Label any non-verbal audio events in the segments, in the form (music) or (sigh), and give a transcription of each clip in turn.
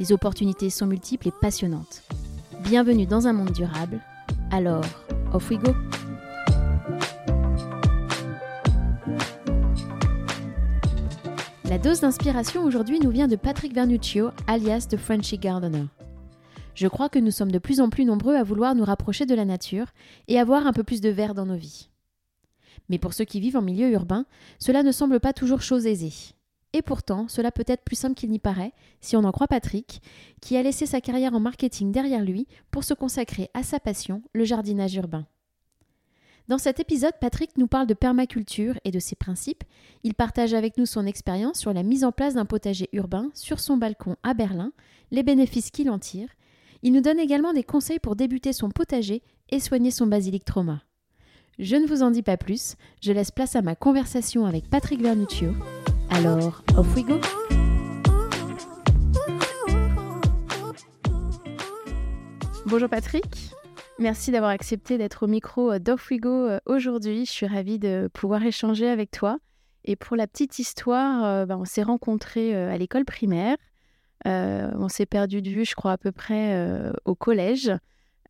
Les opportunités sont multiples et passionnantes. Bienvenue dans un monde durable. Alors, off we go! La dose d'inspiration aujourd'hui nous vient de Patrick Vernuccio, alias The Frenchy Gardener. Je crois que nous sommes de plus en plus nombreux à vouloir nous rapprocher de la nature et avoir un peu plus de verre dans nos vies. Mais pour ceux qui vivent en milieu urbain, cela ne semble pas toujours chose aisée. Et pourtant, cela peut être plus simple qu'il n'y paraît, si on en croit Patrick, qui a laissé sa carrière en marketing derrière lui pour se consacrer à sa passion, le jardinage urbain. Dans cet épisode, Patrick nous parle de permaculture et de ses principes. Il partage avec nous son expérience sur la mise en place d'un potager urbain sur son balcon à Berlin, les bénéfices qu'il en tire. Il nous donne également des conseils pour débuter son potager et soigner son basilic trauma. Je ne vous en dis pas plus, je laisse place à ma conversation avec Patrick Vernuccio. Alors, off we go! Bonjour Patrick. Merci d'avoir accepté d'être au micro euh, d'Off-We-Go euh, aujourd'hui. Je suis ravie de pouvoir échanger avec toi. Et pour la petite histoire, euh, ben, on s'est rencontrés à l'école primaire. on s'est perdu de vue, je crois, à peu près au collège.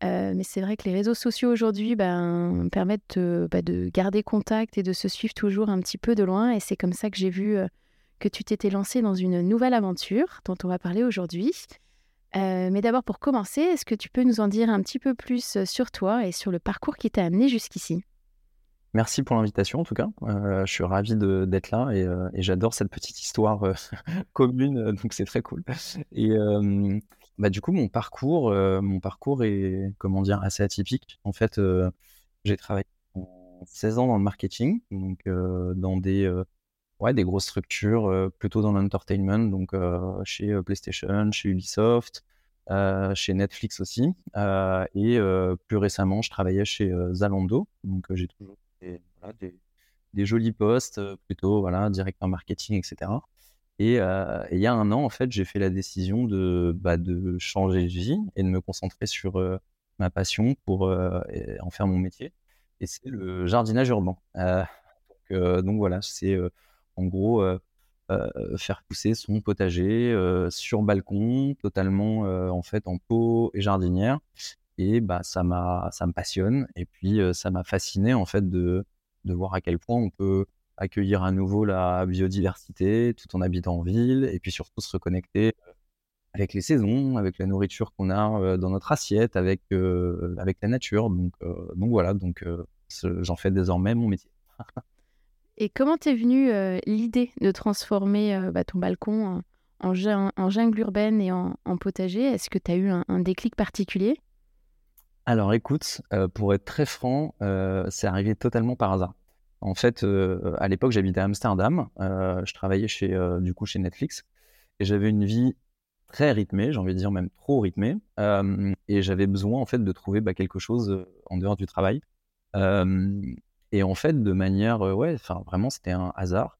Mais c'est vrai que les réseaux sociaux aujourd'hui ben, permettent ben, de garder contact et de se suivre toujours un petit peu de loin. Et c'est comme ça que j'ai vu que tu t'étais lancé dans une nouvelle aventure dont on va parler aujourd'hui. Euh, mais d'abord, pour commencer, est-ce que tu peux nous en dire un petit peu plus euh, sur toi et sur le parcours qui t'a amené jusqu'ici? Merci pour l'invitation en tout cas. Euh, je suis ravi d'être là et, j'adore cette petite histoire (laughs) commune, donc c'est très cool. Et bah, du coup, mon parcours, mon parcours est comment dire assez atypique. En fait, j'ai travaillé 16 ans dans le marketing, donc dans des ouais, des grosses structures, euh, plutôt dans l'entertainment, donc euh, chez euh, PlayStation, chez Ubisoft, chez Netflix aussi. et plus récemment, je travaillais chez Zalando, donc j'ai toujours des, des, jolis postes, plutôt voilà, directeur marketing, etc. Et il y a un an, en fait, j'ai fait la décision de, bah, changer de vie et de me concentrer sur ma passion pour en faire mon métier. Et c'est le jardinage urbain. donc, voilà, c'est en gros, faire pousser son potager sur balcon, totalement en fait en pot et jardinière. Et bah, ça, ça me passionne. Et puis, ça m'a fasciné en fait de voir à quel point on peut accueillir à nouveau la biodiversité tout en habitant en ville et puis surtout se reconnecter avec les saisons, avec la nourriture qu'on a dans notre assiette, avec, avec la nature. Donc, donc voilà, donc j'en fais désormais mon métier. Et comment t'es venue euh, l'idée de transformer euh, bah, ton balcon en, jungle urbaine et en, potager? Est-ce que tu as eu un, déclic particulier? Alors écoute, euh, pour être très franc, c'est arrivé totalement par hasard. En fait, à l'époque, j'habitais à Amsterdam. je travaillais chez, du coup chez Netflix et j'avais une vie très rythmée, j'ai envie de dire même trop rythmée. et j'avais besoin en fait de trouver bah, quelque chose en dehors du travail. Et en fait, de manière, ouais, enfin vraiment, c'était un hasard.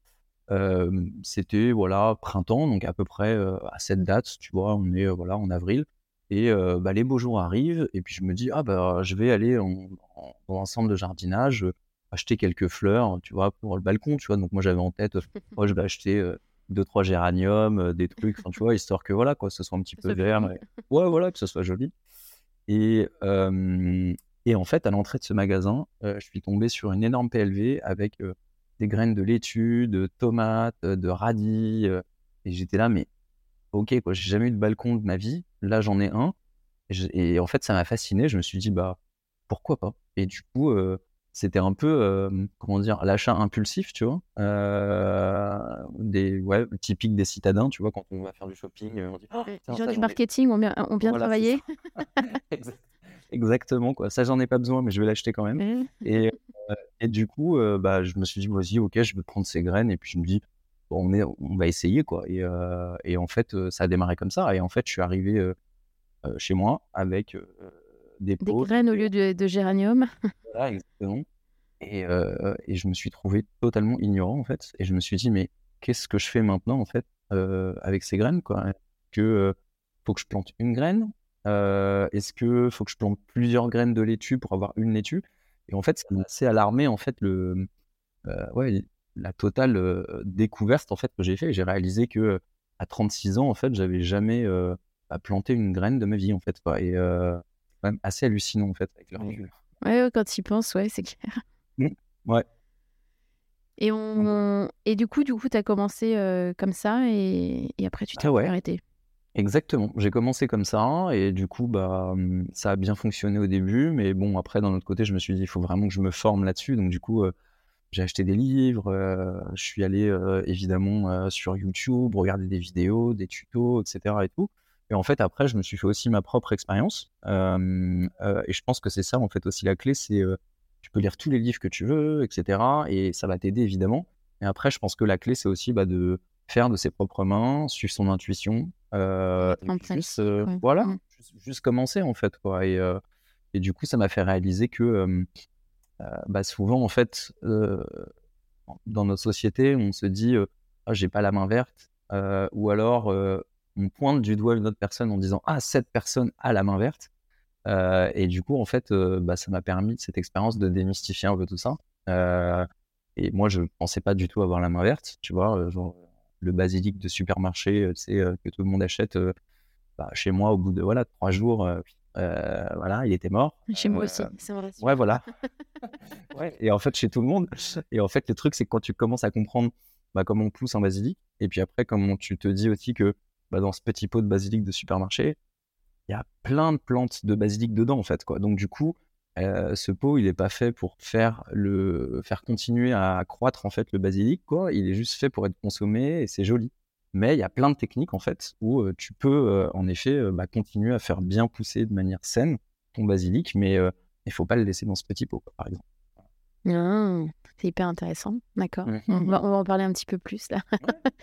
c'était voilà printemps, donc à peu près à cette date, tu vois, on est voilà en avril. Et bah, les beaux jours arrivent, et puis je me dis, ah bah je vais aller en, dans un centre de jardinage, acheter quelques fleurs, tu vois, pour le balcon, tu vois. Donc moi j'avais en tête, (laughs) oh, je vais acheter deux trois géraniums, des trucs, tu vois, histoire que voilà quoi, ce soit un petit peu vert, (laughs) ouais voilà, que ce soit joli. Et et en fait, à l'entrée de ce magasin, je suis tombé sur une énorme PLV avec des graines de laitue, de tomates, de radis. et j'étais là, mais ok, quoi, j'ai jamais eu de balcon de ma vie. Là, j'en ai un. Et, en fait, ça m'a fasciné. Je me suis dit, bah, pourquoi pas? Et du coup, c'était un peu, comment dire, l'achat impulsif, tu vois. des, ouais, typique des citadins, tu vois, quand on va faire du shopping, on dit, oh, les gens du marketing ont bien, ont bien travaillé. Exactement, quoi. Ça, j'en ai pas besoin, mais je vais l'acheter quand même. Mmh. Et, euh, et, du coup, euh, bah, je me suis dit, vas-y, ok, je vais prendre ces graines. Et puis, je me dis, bon, on, est, on va essayer, quoi. Et, euh, et en fait, ça a démarré comme ça. Et en fait, je suis arrivé chez moi avec des Des graines au lieu de, de géranium. (laughs) Voilà, exactement. Et, et, je me suis trouvé totalement ignorant en fait. Et je me suis dit, mais qu'est-ce que je fais maintenant en fait avec ces graines quoi? Que faut que je plante une graine? Est-ce que faut que je plante plusieurs graines de laitue pour avoir une laitue? Et en fait, ça m'a assez alarmé en fait le, ouais, la totale découverte en fait que j'ai fait. J'ai réalisé que à 36 ans en fait, j'avais jamais planté une graine de ma vie en fait. Quoi. Et même assez hallucinant en fait avec le recul. Ouais, quand tu y penses, ouais, c'est clair. Mmh. Ouais. Et, on... et du coup, du coup, tu as commencé comme ça et... et après, tu t'es Ah ouais. arrêté. Exactement. J'ai commencé comme ça et du coup, bah, mmh, ça a bien fonctionné au début, mais bon, après, d'un autre côté, je me suis dit, il faut vraiment que je me forme là-dessus. Donc, du coup, j'ai acheté des livres, je suis allé évidemment sur YouTube, regarder des vidéos, des tutos, etc. et tout. Et en fait, après, je me suis fait aussi ma propre expérience. Euh, euh, et je pense que c'est ça, en fait, aussi la clé, c'est euh, tu peux lire tous les livres que tu veux, etc. Et ça va t'aider, évidemment. Et après, je pense que la clé, c'est aussi bah, de faire de ses propres mains, suivre son intuition. et juste, voilà, mmh. juste, commencer, en fait. Quoi. Et, et du coup, ça m'a fait réaliser que bah, souvent, en fait, dans notre société, on se dit ah, j'ai pas la main verte. ou alors on pointe du doigt une autre personne en disant ah cette personne a la main verte. Euh, et du coup en fait euh, bah, ça m'a permis cette expérience de démystifier un peu tout ça. Euh, et moi je pensais pas du tout avoir la main verte tu vois genre le basilic de supermarché tu sais que tout le monde achète bah, chez moi au bout de voilà trois jours voilà il était mort. Chez moi aussi c'est vrai. ouais voilà. (laughs) Ouais, et en fait chez tout le monde. Et en fait le truc c'est que quand tu commences à comprendre bah, comment on pousse un basilic et puis après comment tu te dis aussi que bah, dans ce petit pot de basilic de supermarché, il y a plein de plantes de basilic dedans, en fait. Quoi. Donc, du coup, euh, ce pot, il n'est pas fait pour faire, le, faire continuer à croître en fait, le basilic. Quoi. Il est juste fait pour être consommé et c'est joli. Mais il y a plein de techniques en fait où euh, tu peux euh, en effet bah, continuer à faire bien pousser de manière saine ton basilic, mais il ne faut pas le laisser dans ce petit pot, par exemple. Ah, c'est hyper intéressant, d'accord. Mmh. on, va, en parler un petit peu plus là.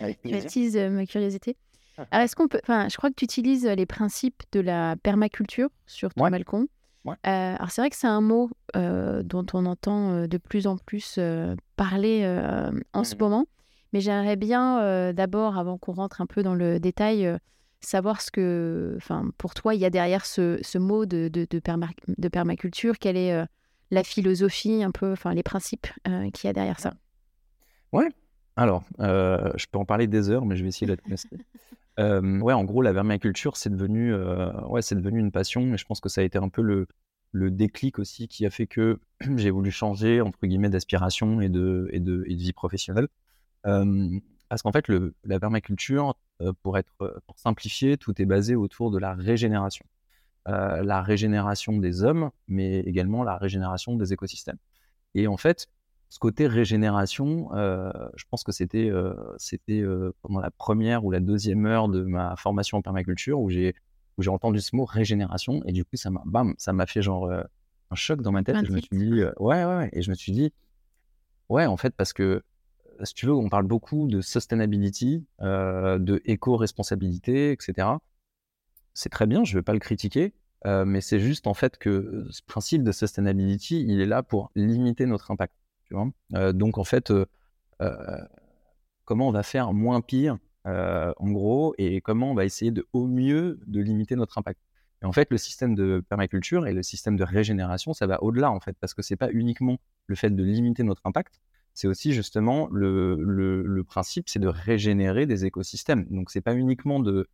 Ouais, (laughs) ma curiosité. Alors, est-ce qu'on peut. Enfin, je crois que tu utilises les principes de la permaculture sur ton balcon. Euh, alors, c'est vrai que c'est un mot euh, dont on entend de plus en plus parler en ce mmh. moment. Mais j'aimerais bien, d'abord, avant qu'on rentre un peu dans le détail, savoir ce que. Enfin, pour toi, il y a derrière ce, ce mot de, de, de, de, permaculture. Quelle est la philosophie, un peu. Enfin, les principes qu'il y a derrière ça? Ouais. Alors, je peux en parler des heures, mais je vais essayer d'être (laughs) ouais, en gros, la vermiculture, c'est devenu, ouais, devenu une passion, et je pense que ça a été un peu le, le déclic aussi qui a fait que (clears throat) j'ai voulu changer entre guillemets d'aspiration et de, et, de, et de vie professionnelle. parce qu'en fait, le, la permaculture, pour être pour simplifier, tout est basé autour de la régénération. la régénération des hommes, mais également la régénération des écosystèmes. Et en fait, ce côté régénération, euh, je pense que c'était euh, c'était euh, pendant la première ou la deuxième heure de ma formation en permaculture où j'ai où j'ai entendu ce mot régénération et du coup ça m'a bam ça m'a fait genre un choc dans ma tête et je me suis dit ouais, ouais ouais et je me suis dit ouais en fait parce que si tu veux on parle beaucoup de sustainability de éco-responsabilité etc c'est très bien je ne vais pas le critiquer mais c'est juste en fait que ce principe de sustainability il est là pour limiter notre impact donc en fait, comment on va faire moins pire, en gros, et comment on va essayer de au mieux de limiter notre impact? Et en fait, le système de permaculture et le système de régénération, ça va au-delà en fait, parce que c'est pas uniquement le fait de limiter notre impact, c'est aussi justement le, le, principe, c'est de régénérer des écosystèmes. Donc c'est pas uniquement de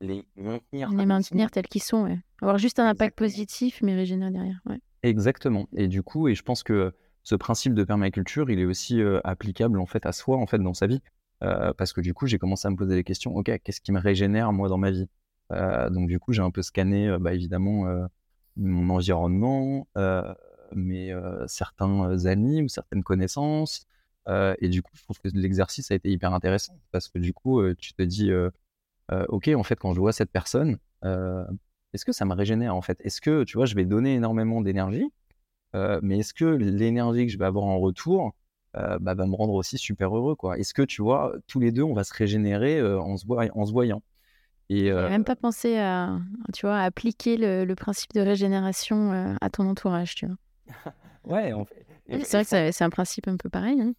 les maintenir, les maintenir tels qu'ils sont, avoir juste un impact positif, mais régénérer derrière. Exactement. Et du coup, et je pense que ce principe de permaculture, il est aussi applicable en fait à soi en fait dans sa vie, parce que du coup j'ai commencé à me poser des questions. Ok, qu'est-ce qui me régénère moi dans ma vie? Donc du coup j'ai un peu scanné, bah, évidemment mon environnement, mes certains amis ou certaines connaissances, et du coup je trouve que l'exercice a été hyper intéressant parce que du coup tu te dis, ok en fait quand je vois cette personne, est-ce que ça me régénère en fait? Est-ce que tu vois je vais donner énormément d'énergie euh, mais est-ce que l'énergie que je vais avoir en retour euh, bah, va me rendre aussi super heureux quoi? Est-ce que tu vois, tous les deux, on va se régénérer euh, en, se en se voyant? Et même pas pensé à, tu vois, appliquer le, principe de régénération à ton entourage, tu vois? (laughs) ouais, en fait. C'est vrai que c'est un principe un peu pareil. Hein.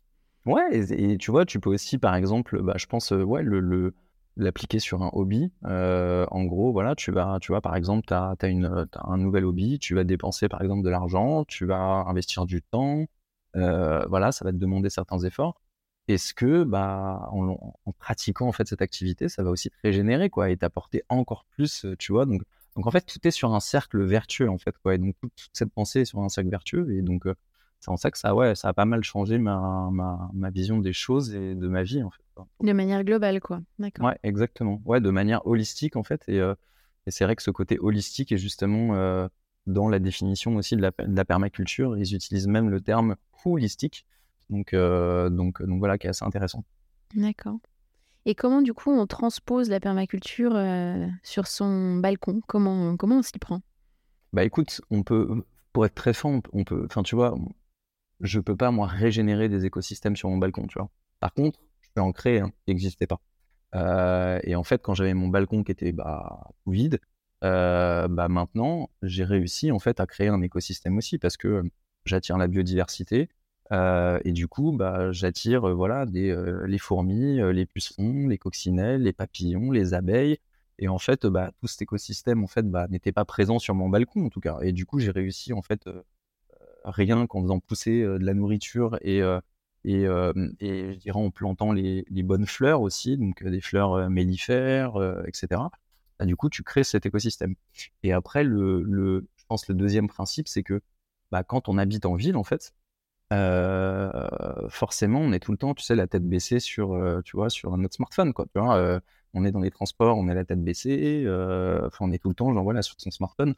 Ouais, et, tu vois, tu peux aussi, par exemple, bah, je pense, ouais, le, l'appliquer sur un hobby. en gros, voilà, tu vas, tu vois, par exemple, tu as, un nouvel hobby, tu vas dépenser, par exemple, de l'argent, tu vas investir du temps, voilà, ça va te demander certains efforts. Est-ce que, bah, en, pratiquant en fait cette activité, ça va aussi te régénérer, quoi, et t'apporter encore plus, tu vois? Donc, donc en fait, tout est sur un cercle vertueux, en fait, quoi. Et donc toute, cette pensée est sur un cercle vertueux, et donc c'est en ça que ça, ouais, ça a pas mal changé ma, ma, ma, vision des choses et de ma vie, en fait. De manière globale, quoi. D'accord. Ouais, exactement. Ouais, de manière holistique, en fait. Et, et c'est vrai que ce côté holistique est justement dans la définition aussi de la, de la, permaculture. Ils utilisent même le terme holistique. Donc, donc, donc voilà, qui est assez intéressant. D'accord. Et comment, du coup, on transpose la permaculture sur son balcon? Comment, comment on s'y prend? Bah écoute, on peut, pour être très franc, on peut, enfin tu vois, je peux pas moi régénérer des écosystèmes sur mon balcon, tu vois. Par contre, je peux en créer un qui n'existait pas. et en fait, quand j'avais mon balcon qui était bah, vide, bah maintenant j'ai réussi en fait à créer un écosystème aussi parce que j'attire la biodiversité, euh, et du coup, bah, j'attire euh, voilà, des, euh, les fourmis, les pucerons, les coccinelles, les papillons, les abeilles. Et en fait, bah, tout cet écosystème en fait, bah, n'était pas présent sur mon balcon en tout cas. Et du coup, j'ai réussi en fait rien qu'en faisant pousser de la nourriture et, et, et, je dirais en plantant les, bonnes fleurs aussi, donc des fleurs mellifères, etc. Bah, du coup, tu crées cet écosystème. Et après, le, le, je pense le deuxième principe, c'est que bah, quand on habite en ville, en fait, forcément, on est tout le temps, tu sais, la tête baissée sur, tu vois, sur notre smartphone, quoi. Tu vois, on est dans les transports, on est la tête baissée, enfin, on est tout le temps, genre voilà, sur son smartphone.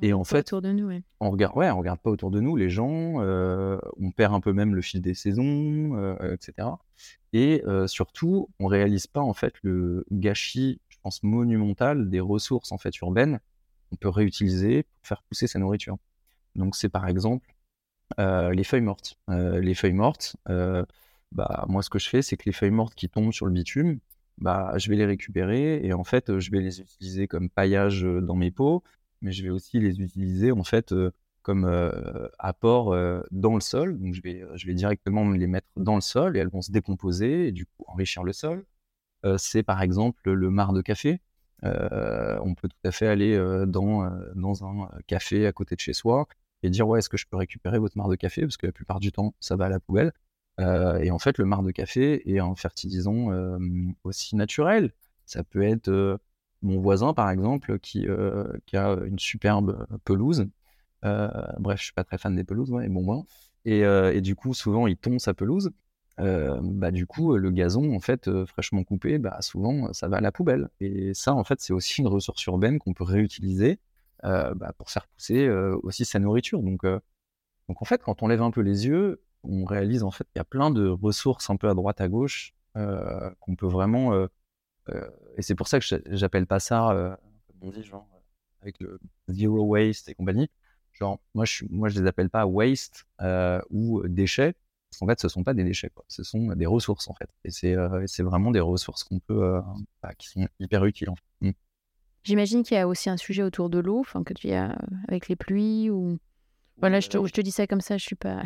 Et en fait, autour de nous, ouais. on regarde, ouais, on regarde pas autour de nous les gens, on perd un peu même le fil des saisons, etc. Et surtout, on réalise pas en fait le gâchis, je pense monumental des ressources en fait urbaines qu'on peut réutiliser pour faire pousser sa nourriture. Donc c'est par exemple euh, les feuilles mortes. Euh, les feuilles mortes, euh, bah, moi, ce que je fais, c'est que les feuilles mortes qui tombent sur le bitume, bah, je vais les récupérer et en fait, je vais les utiliser comme paillage dans mes pots, mais je vais aussi les utiliser en fait comme apport dans le sol. Donc, je vais, je vais directement les mettre dans le sol et elles vont se décomposer et du coup enrichir le sol. c'est par exemple le marc de café. on peut tout à fait aller dans, dans un café à côté de chez soi et dire ouais est-ce que je peux récupérer votre marc de café? Parce que la plupart du temps ça va à la poubelle euh, et en fait le marc de café est un fertilisant euh, aussi naturel ça peut être euh, mon voisin par exemple qui, qui a une superbe pelouse bref je suis pas très fan des pelouses ouais, bon moi et, et, du coup souvent il tombe sa pelouse bah du coup le gazon en fait fraîchement coupé bah souvent ça va à la poubelle et ça en fait c'est aussi une ressource urbaine qu'on peut réutiliser euh, bah, pour faire pousser euh, aussi sa nourriture. Donc, euh, donc en fait, quand on lève un peu les yeux, on réalise en fait qu'il y a plein de ressources un peu à droite à gauche qu'on peut vraiment. Et c'est pour ça que j'appelle pas ça, comme on dit, genre avec le zero waste et compagnie. Genre, moi je, moi, je les appelle pas waste ou déchets, parce qu'en fait, ce sont pas des déchets, quoi. ce sont des ressources en fait. Et c'est c'est vraiment des ressources qu'on peut, bah, qui sont hyper utiles en fait. Mmh. J'imagine qu'il y a aussi un sujet autour de l'eau, enfin que tu as euh, avec les pluies ou. Voilà, je te, je te dis ça comme ça, je suis pas.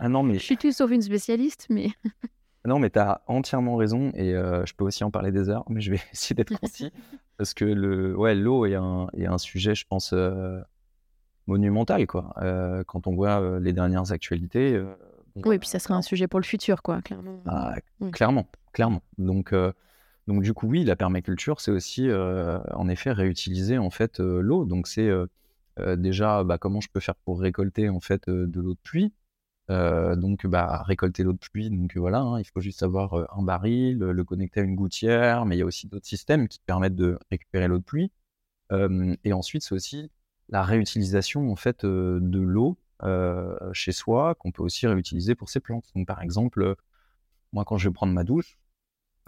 ah non, (laughs) mais. je suis tout sauf une spécialiste, mais. (laughs) non, mais tu as entièrement raison et euh, je peux aussi en parler des heures, mais je vais (laughs) essayer d'être (laughs) concis parce que le, ouais, l'eau est un, est un sujet, je pense, euh, monumental, quoi. quand on voit les dernières actualités. oui, et puis ça sera un sujet pour le futur, quoi, clairement. Ah, clairement, clairement. Donc. Donc du coup, oui, la permaculture, c'est aussi euh, en effet réutiliser en fait euh, l'eau. Donc c'est euh, déjà bah, comment je peux faire pour récolter en fait de l'eau de pluie. Donc bah, récolter l'eau de pluie, donc voilà, hein, il faut juste avoir un baril, le connecter à une gouttière, mais il y a aussi d'autres systèmes qui permettent de récupérer l'eau de pluie. et ensuite, c'est aussi la réutilisation en fait de l'eau chez soi qu'on peut aussi réutiliser pour ses plantes. Donc par exemple, moi quand je vais prendre ma douche,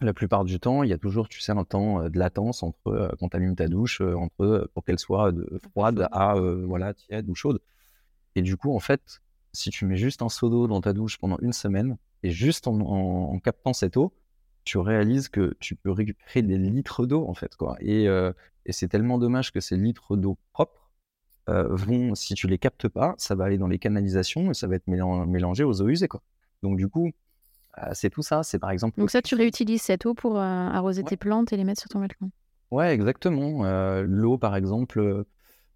la plupart du temps, il y a toujours, tu sais, un temps de latence entre quand tu allumes ta douche, entre pour qu'elle soit de froide à voilà tiède ou chaude. Et du coup, en fait, si tu mets juste un seau d'eau dans ta douche pendant une semaine et juste en, captant cette eau, tu réalises que tu peux récupérer des litres d'eau, en fait, quoi. Et, et c'est tellement dommage que ces litres d'eau propres vont, si tu les captes pas, ça va aller dans les canalisations et ça va être mélangé aux eaux usées, quoi. Donc, du coup, c'est tout ça. C'est par exemple. Donc, ça, tu réutilises cette eau pour arroser tes plantes et les mettre sur ton balcon. Ouais, exactement. L'eau, par exemple,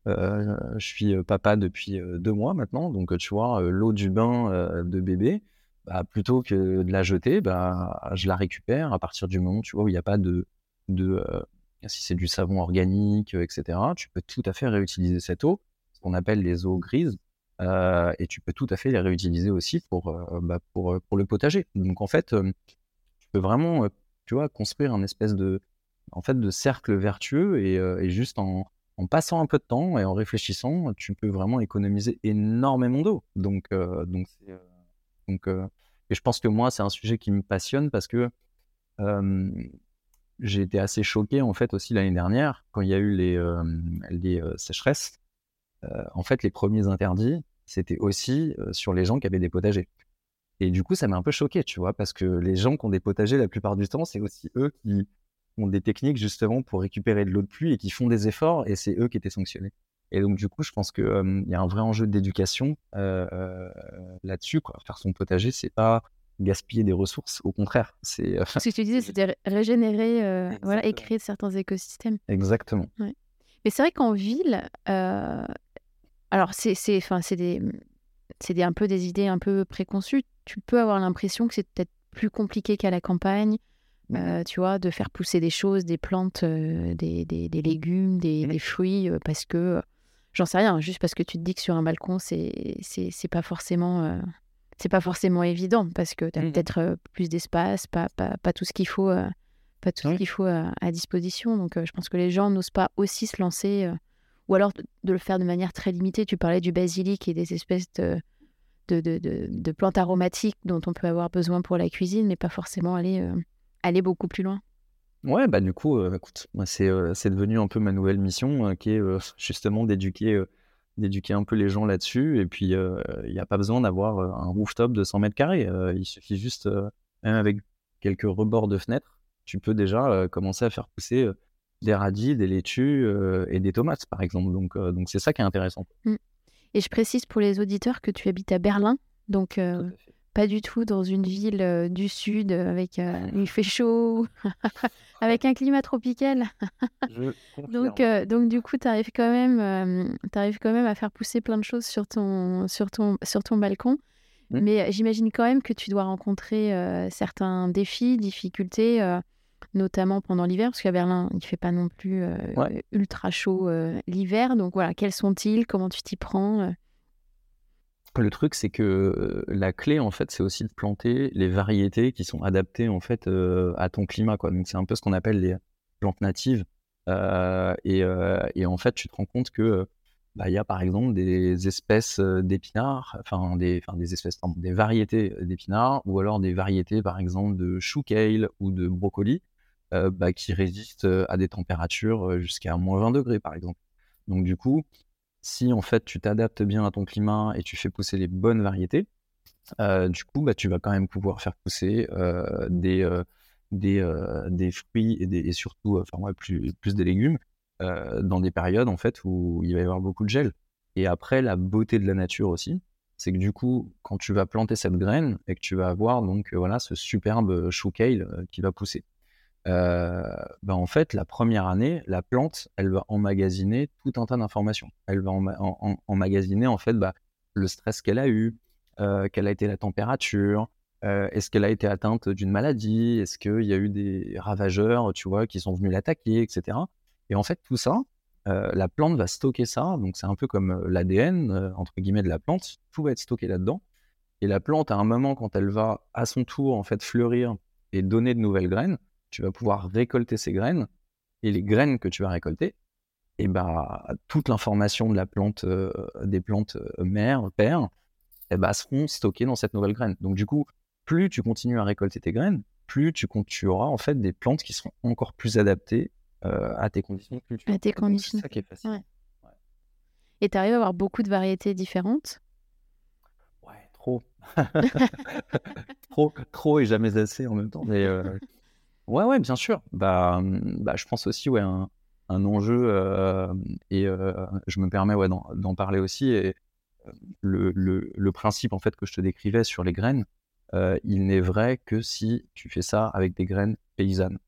je suis papa depuis deux mois maintenant, donc tu vois, l'eau du bain de bébé, bah, plutôt que de la jeter, bah, je la récupère à partir du moment, où il n'y a pas de, si c'est du savon organique, etc. Tu peux tout à fait réutiliser cette eau, ce qu'on appelle les eaux grises, et tu peux tout à fait les réutiliser aussi pour, bah, le potager. Donc en fait, tu peux vraiment, construire un espèce de, en fait, de cercle vertueux et juste en, en passant un peu de temps et en réfléchissant, tu peux vraiment économiser énormément d'eau. Donc, euh, donc, euh, donc euh, et je pense que moi, c'est un sujet qui me passionne parce que j'ai été assez choqué en fait aussi l'année dernière quand il y a eu les, les sécheresses. en fait, les premiers interdits, c'était aussi sur les gens qui avaient des potagers. Et du coup, ça m'a un peu choqué, tu vois, parce que les gens qui ont des potagers, la plupart du temps, c'est aussi eux qui, ont des techniques justement pour récupérer de l'eau de pluie et qui font des efforts et c'est eux qui étaient sanctionnés. Et donc du coup, je pense qu'il y a un vrai enjeu d'éducation euh, là-dessus. Faire son potager, c'est pas gaspiller des ressources, au contraire. C'est ce que tu disais, c'était régénérer, voilà, et créer certains écosystèmes. Exactement. Mais c'est vrai qu'en ville, alors c'est c'est enfin c'est des c'est un peu des idées un peu préconçues. Tu peux avoir l'impression que c'est peut-être plus compliqué qu'à la campagne. Euh, tu vois, de faire pousser des choses, des plantes, euh, des, des, légumes, des, des fruits, euh, parce que, j'en sais rien, juste parce que tu te dis que sur un balcon, c'est c'est pas forcément c'est pas forcément évident, parce que tu as mmh peut-être plus d'espace, pas, pas, pas, tout ce qu'il faut, pas tout ce qu'il faut à, disposition. Donc, je pense que les gens n'osent pas aussi se lancer, ou alors de, le faire de manière très limitée. Tu parlais du basilic et des espèces de, de, de, de plantes aromatiques dont on peut avoir besoin pour la cuisine, mais pas forcément aller aller beaucoup plus loin. Ouais, bah du coup, euh, écoute, c'est c'est devenu un peu ma nouvelle mission, euh, qui est euh, (laughs) justement d'éduquer d'éduquer un peu les gens là-dessus. Et puis, il n'y a pas besoin d'avoir un rooftop de 100 mètres carrés. il suffit juste, même avec quelques rebords de fenêtres, tu peux déjà commencer à faire pousser des radis, des laitues et des tomates, par exemple. Donc, donc c'est ça qui est intéressant. Mmh. Et je précise pour les auditeurs que tu habites à Berlin. Donc, pas du tout dans une ville euh, du sud avec euh, (laughs) il fait chaud, (laughs) avec un climat tropical. (laughs) donc, euh, donc du coup, tu arrives quand même, quand même à faire pousser plein de choses sur ton, sur ton, sur ton balcon. Mmh. Mais j'imagine quand même que tu dois rencontrer certains défis, difficultés, notamment pendant l'hiver, parce qu'à Berlin, il ne fait pas non plus ultra chaud l'hiver. Donc voilà, quels sont-ils? Comment tu t'y prends? Le truc, c'est que la clé, en fait, c'est aussi de planter les variétés qui sont adaptées, en fait, à ton climat, quoi. Donc, c'est un peu ce qu'on appelle les plantes natives. et, en fait, tu te rends compte que bah, il y a par exemple des espèces d'épinards, enfin des, des espèces, des variétés d'épinards, ou alors des variétés par exemple de chou kale ou de brocoli, bah, qui résistent à des températures jusqu'à moins 20 degrés par exemple. Donc du coup, si en fait tu t'adaptes bien à ton climat et tu fais pousser les bonnes variétés, euh, du coup, bah, tu vas quand même pouvoir faire pousser euh, des, euh, des, fruits et, surtout enfin, plus, plus des légumes dans des périodes en fait où il va y avoir beaucoup de gel. Et après, la beauté de la nature aussi, c'est que du coup, quand tu vas planter cette graine et que tu vas avoir donc voilà ce superbe chou kale qui va pousser. Ben en fait, la première année, la plante, elle va emmagasiner tout un tas d'informations. Elle va emmagasiner en fait bah, le stress qu'elle a eu, quelle a été la température, est-ce qu'elle a été atteinte d'une maladie, est-ce qu'il y a eu des ravageurs, tu vois, qui sont venus l'attaquer, etc. Et en fait, tout ça, la plante va stocker ça. Donc c'est un peu comme l'ADN entre guillemets de la plante. Tout va être stocké là-dedans. Et la plante, à un moment, quand elle va à son tour en fait fleurir et donner de nouvelles graines, tu vas pouvoir récolter ces graines et les graines que tu vas récolter, et bah, toute l'information de la plante, euh, des plantes euh, mères, pères, et bah, seront stockées dans cette nouvelle graine. Donc du coup, plus tu continues à récolter tes graines, plus tu, tu auras en fait des plantes qui seront encore plus adaptées euh, à tes conditions À tes conditions. C'est ça qui est facile. Et tu arrives à avoir beaucoup de variétés différentes? Ouais, trop. (laughs) trop, trop et jamais assez en même temps. Mais Ouais, ouais, bien sûr. Bah, mmh, bah, je pense aussi, ouais, un, un enjeu, euh, et euh, je me permets ouais, d'en parler aussi. Et euh, le, le, principe en fait que je te décrivais sur les graines, il n'est vrai que si tu fais ça avec des graines paysannes.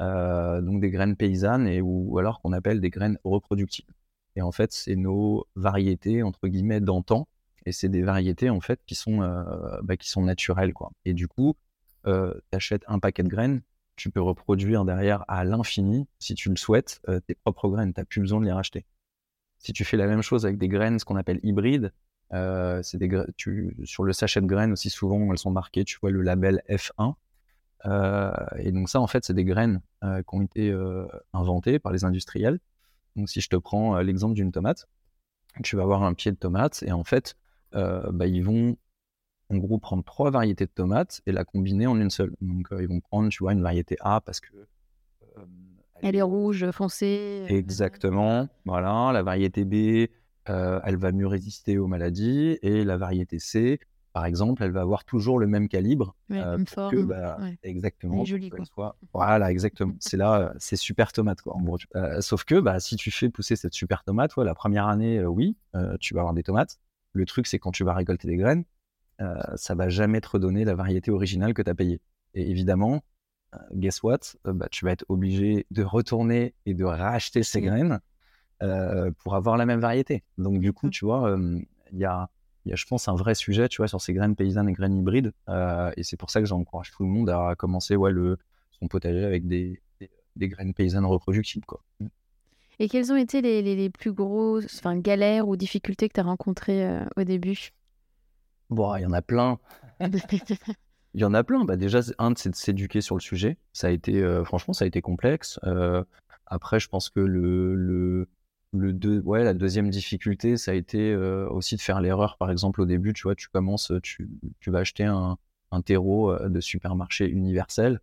donc des graines paysannes et ou, alors qu'on appelle des graines reproductibles. Et en fait, c'est nos variétés entre guillemets d'antan. Et c'est des variétés en fait qui sont, bah, qui sont naturelles quoi. Et du coup, tu achètes un paquet de graines, tu peux reproduire derrière à l'infini, si tu le souhaites, euh, tes propres graines. Tu n'as plus besoin de les racheter. Si tu fais la même chose avec des graines, ce qu'on appelle hybrides, euh, c'est des tu, sur le sachet de graines aussi souvent elles sont marquées, tu vois le label F1. Euh, et donc ça en fait c'est des graines qui ont été inventées par les industriels. Donc si je te prends l'exemple d'une tomate, tu vas avoir un pied de tomate et en fait bah, ils vont en gros prendre trois variétés de tomates et la combiner en une seule. Donc euh, ils vont prendre, tu vois, une variété A parce que euh, elle, est rouge foncée. Euh, Exactement. Voilà, la variété B, elle va mieux résister aux maladies et la variété C, par exemple, elle va avoir toujours le même calibre. même forme. Bah, exactement. Joli, quoi. Voilà, exactement. (laughs) c'est là, c'est super tomate, quoi. En gros. sauf que, bah, si tu fais pousser cette super tomate, la première année, oui, tu vas avoir des tomates. Le truc, c'est quand tu vas récolter des graines, euh, ça va jamais te redonner la variété originale que tu as payée. Et évidemment, euh, guess what? Euh, bah, Tu vas être obligé de retourner et de racheter ces mmh. graines pour avoir la même variété. Donc du coup, mmh. tu vois, il y a, y, a, je pense, un vrai sujet, tu vois, sur ces graines paysannes et graines hybrides. et c'est pour ça que j'encourage tout le monde à commencer ouais, le, son potager avec des, des, graines paysannes reproductibles. Quoi. Mmh. Et quelles ont été les, les, les plus grosses galères ou difficultés que tu as rencontrées au début? Bon, il y en a plein. (laughs) Il y en a plein. Bah, déjà, un, c'est de s'éduquer sur le sujet. Ça a été, euh, franchement, ça a été complexe. Euh, après, je pense que le, le, le deux, ouais, la deuxième difficulté, ça a été euh, aussi de faire l'erreur. Par exemple, au début, tu vois, tu commences, tu, tu vas acheter un, un terreau de supermarché universel.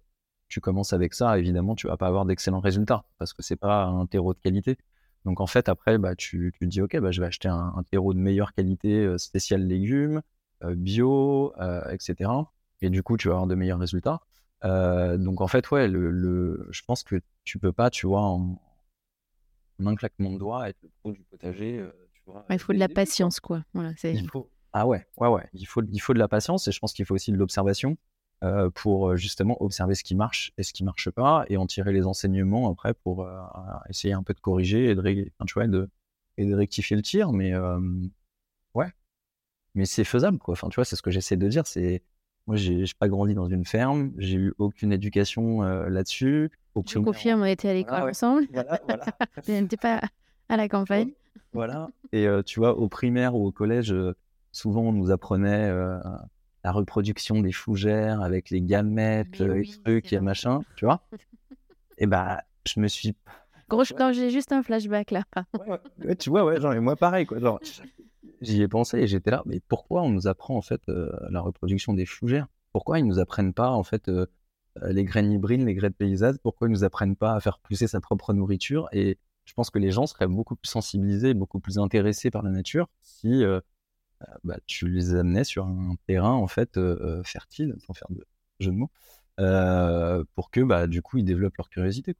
Tu commences avec ça, évidemment, tu vas pas avoir d'excellents résultats parce que c'est pas un terreau de qualité. Donc en fait, après, bah, tu, tu te dis, ok, bah, je vais acheter un, un terreau de meilleure qualité, spécial légumes. Euh, bio, euh, etc. Et du coup, tu vas avoir de meilleurs résultats. Euh, donc en fait, ouais, le, je pense que tu peux pas, tu vois, en, un claquement de doigts, être le pro du potager. tu vois, il faut de la patience, quoi. Voilà, il faut... Ah ouais, ouais, ouais. Il faut, il faut de la patience et je pense qu'il faut aussi de l'observation pour justement observer ce qui marche et ce qui marche pas et en tirer les enseignements après pour essayer un peu de corriger et de, tu vois, de, et de rectifier le tir. Mais mais c'est faisable, quoi. Enfin, tu vois, c'est ce que j'essaie de dire. C'est moi, j'ai pas grandi dans une ferme, j'ai eu aucune éducation euh, là-dessus. Je confirme, on était à l'école ensemble? Voilà, voilà. (laughs) n'était pas à la campagne? Voilà. Et euh, tu vois, au primaire ou au collège, euh, souvent on nous apprenait la reproduction des fougères avec les gamètes, les trucs et machin, tu vois? (laughs) et bah, je me suis. Gros, j'ai juste un flashback là. ouais, tu vois, ouais, genre, et moi pareil, quoi. Genre, (laughs) j'y ai pensé et j'étais là, mais pourquoi on nous apprend en fait euh, la reproduction des fougères? Pourquoi ils nous apprennent pas en fait euh, les graines hybrides, les graines paysannes? Pourquoi ils nous apprennent pas à faire pousser sa propre nourriture? Et je pense que les gens seraient beaucoup plus sensibilisés, beaucoup plus intéressés par la nature si euh, bah, tu les amenais sur un terrain en fait fertile, sans faire de jeu de mots, pour que bah, du coup ils développent leur curiosité.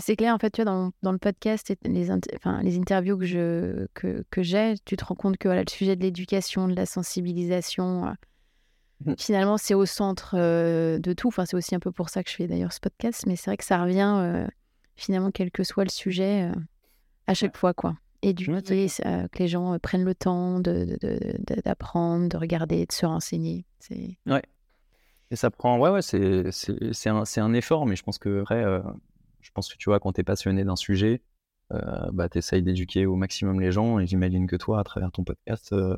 C'est clair, en fait, tu vois, dans, dans le podcast et les, enfin, les interviews que, je, que, que j'ai, tu te rends compte que voilà, le sujet de l'éducation, de la sensibilisation, euh, mmh. finalement, c'est au centre euh, de tout. Enfin, c'est aussi un peu pour ça que je fais d'ailleurs ce podcast, mais c'est vrai que ça revient, euh, finalement, quel que soit le sujet, à chaque fois, quoi. Éduquer, que les gens prennent le temps d'apprendre, de, de, de, regarder, de se renseigner. Ouais. Et ça prend, ouais, ouais, c'est un, un effort, mais je pense que, pense que tu vois, quand tu es passionné d'un sujet, euh, bah, tu essayes d'éduquer au maximum les gens. Et j'imagine que toi, à travers ton podcast, euh,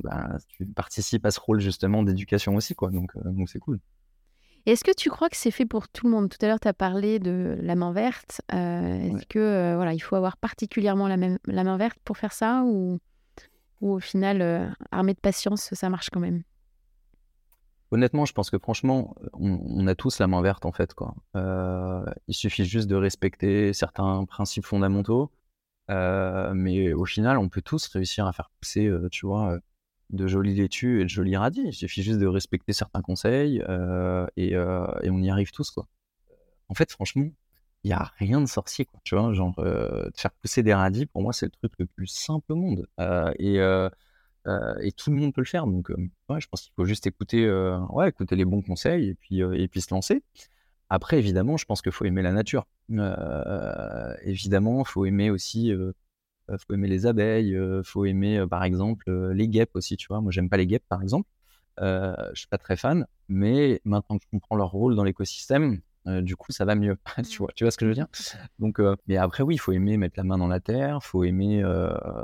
bah, tu participes à ce rôle justement d'éducation aussi. Quoi. Donc, euh, donc c'est cool. Est-ce que tu crois que c'est fait pour tout le monde? Tout à l'heure, tu as parlé de la main verte. Est-ce que voilà, il faut avoir particulièrement la, même, la main verte pour faire ça? Ou, ou au final, armé de patience, ça marche quand même? Honnêtement, je pense que franchement, on, a tous la main verte en fait. Quoi. Euh, il suffit juste de respecter certains principes fondamentaux, euh, mais au final, on peut tous réussir à faire pousser, euh, tu vois, de jolies laitues et de jolis radis. Il suffit juste de respecter certains conseils et, on y arrive tous, quoi. En fait, franchement, il n'y a rien de sorcier, quoi. Tu vois, genre, faire pousser des radis, pour moi, c'est le truc le plus simple au monde. et, et tout le monde peut le faire. Donc, ouais, je pense qu'il faut juste écouter, ouais, écouter les bons conseils et puis, et puis se lancer. Après, évidemment, je pense qu'il faut aimer la nature. évidemment, il faut aimer aussi faut aimer les abeilles, il faut aimer par exemple les guêpes aussi, tu vois. Moi, j'aime pas les guêpes par exemple. Euh, je suis pas très fan, mais maintenant que je comprends leur rôle dans l'écosystème, du coup, ça va mieux. (laughs) tu, vois, tu vois ce que je veux dire? Donc, mais après, oui, il faut aimer mettre la main dans la terre. Il faut aimer,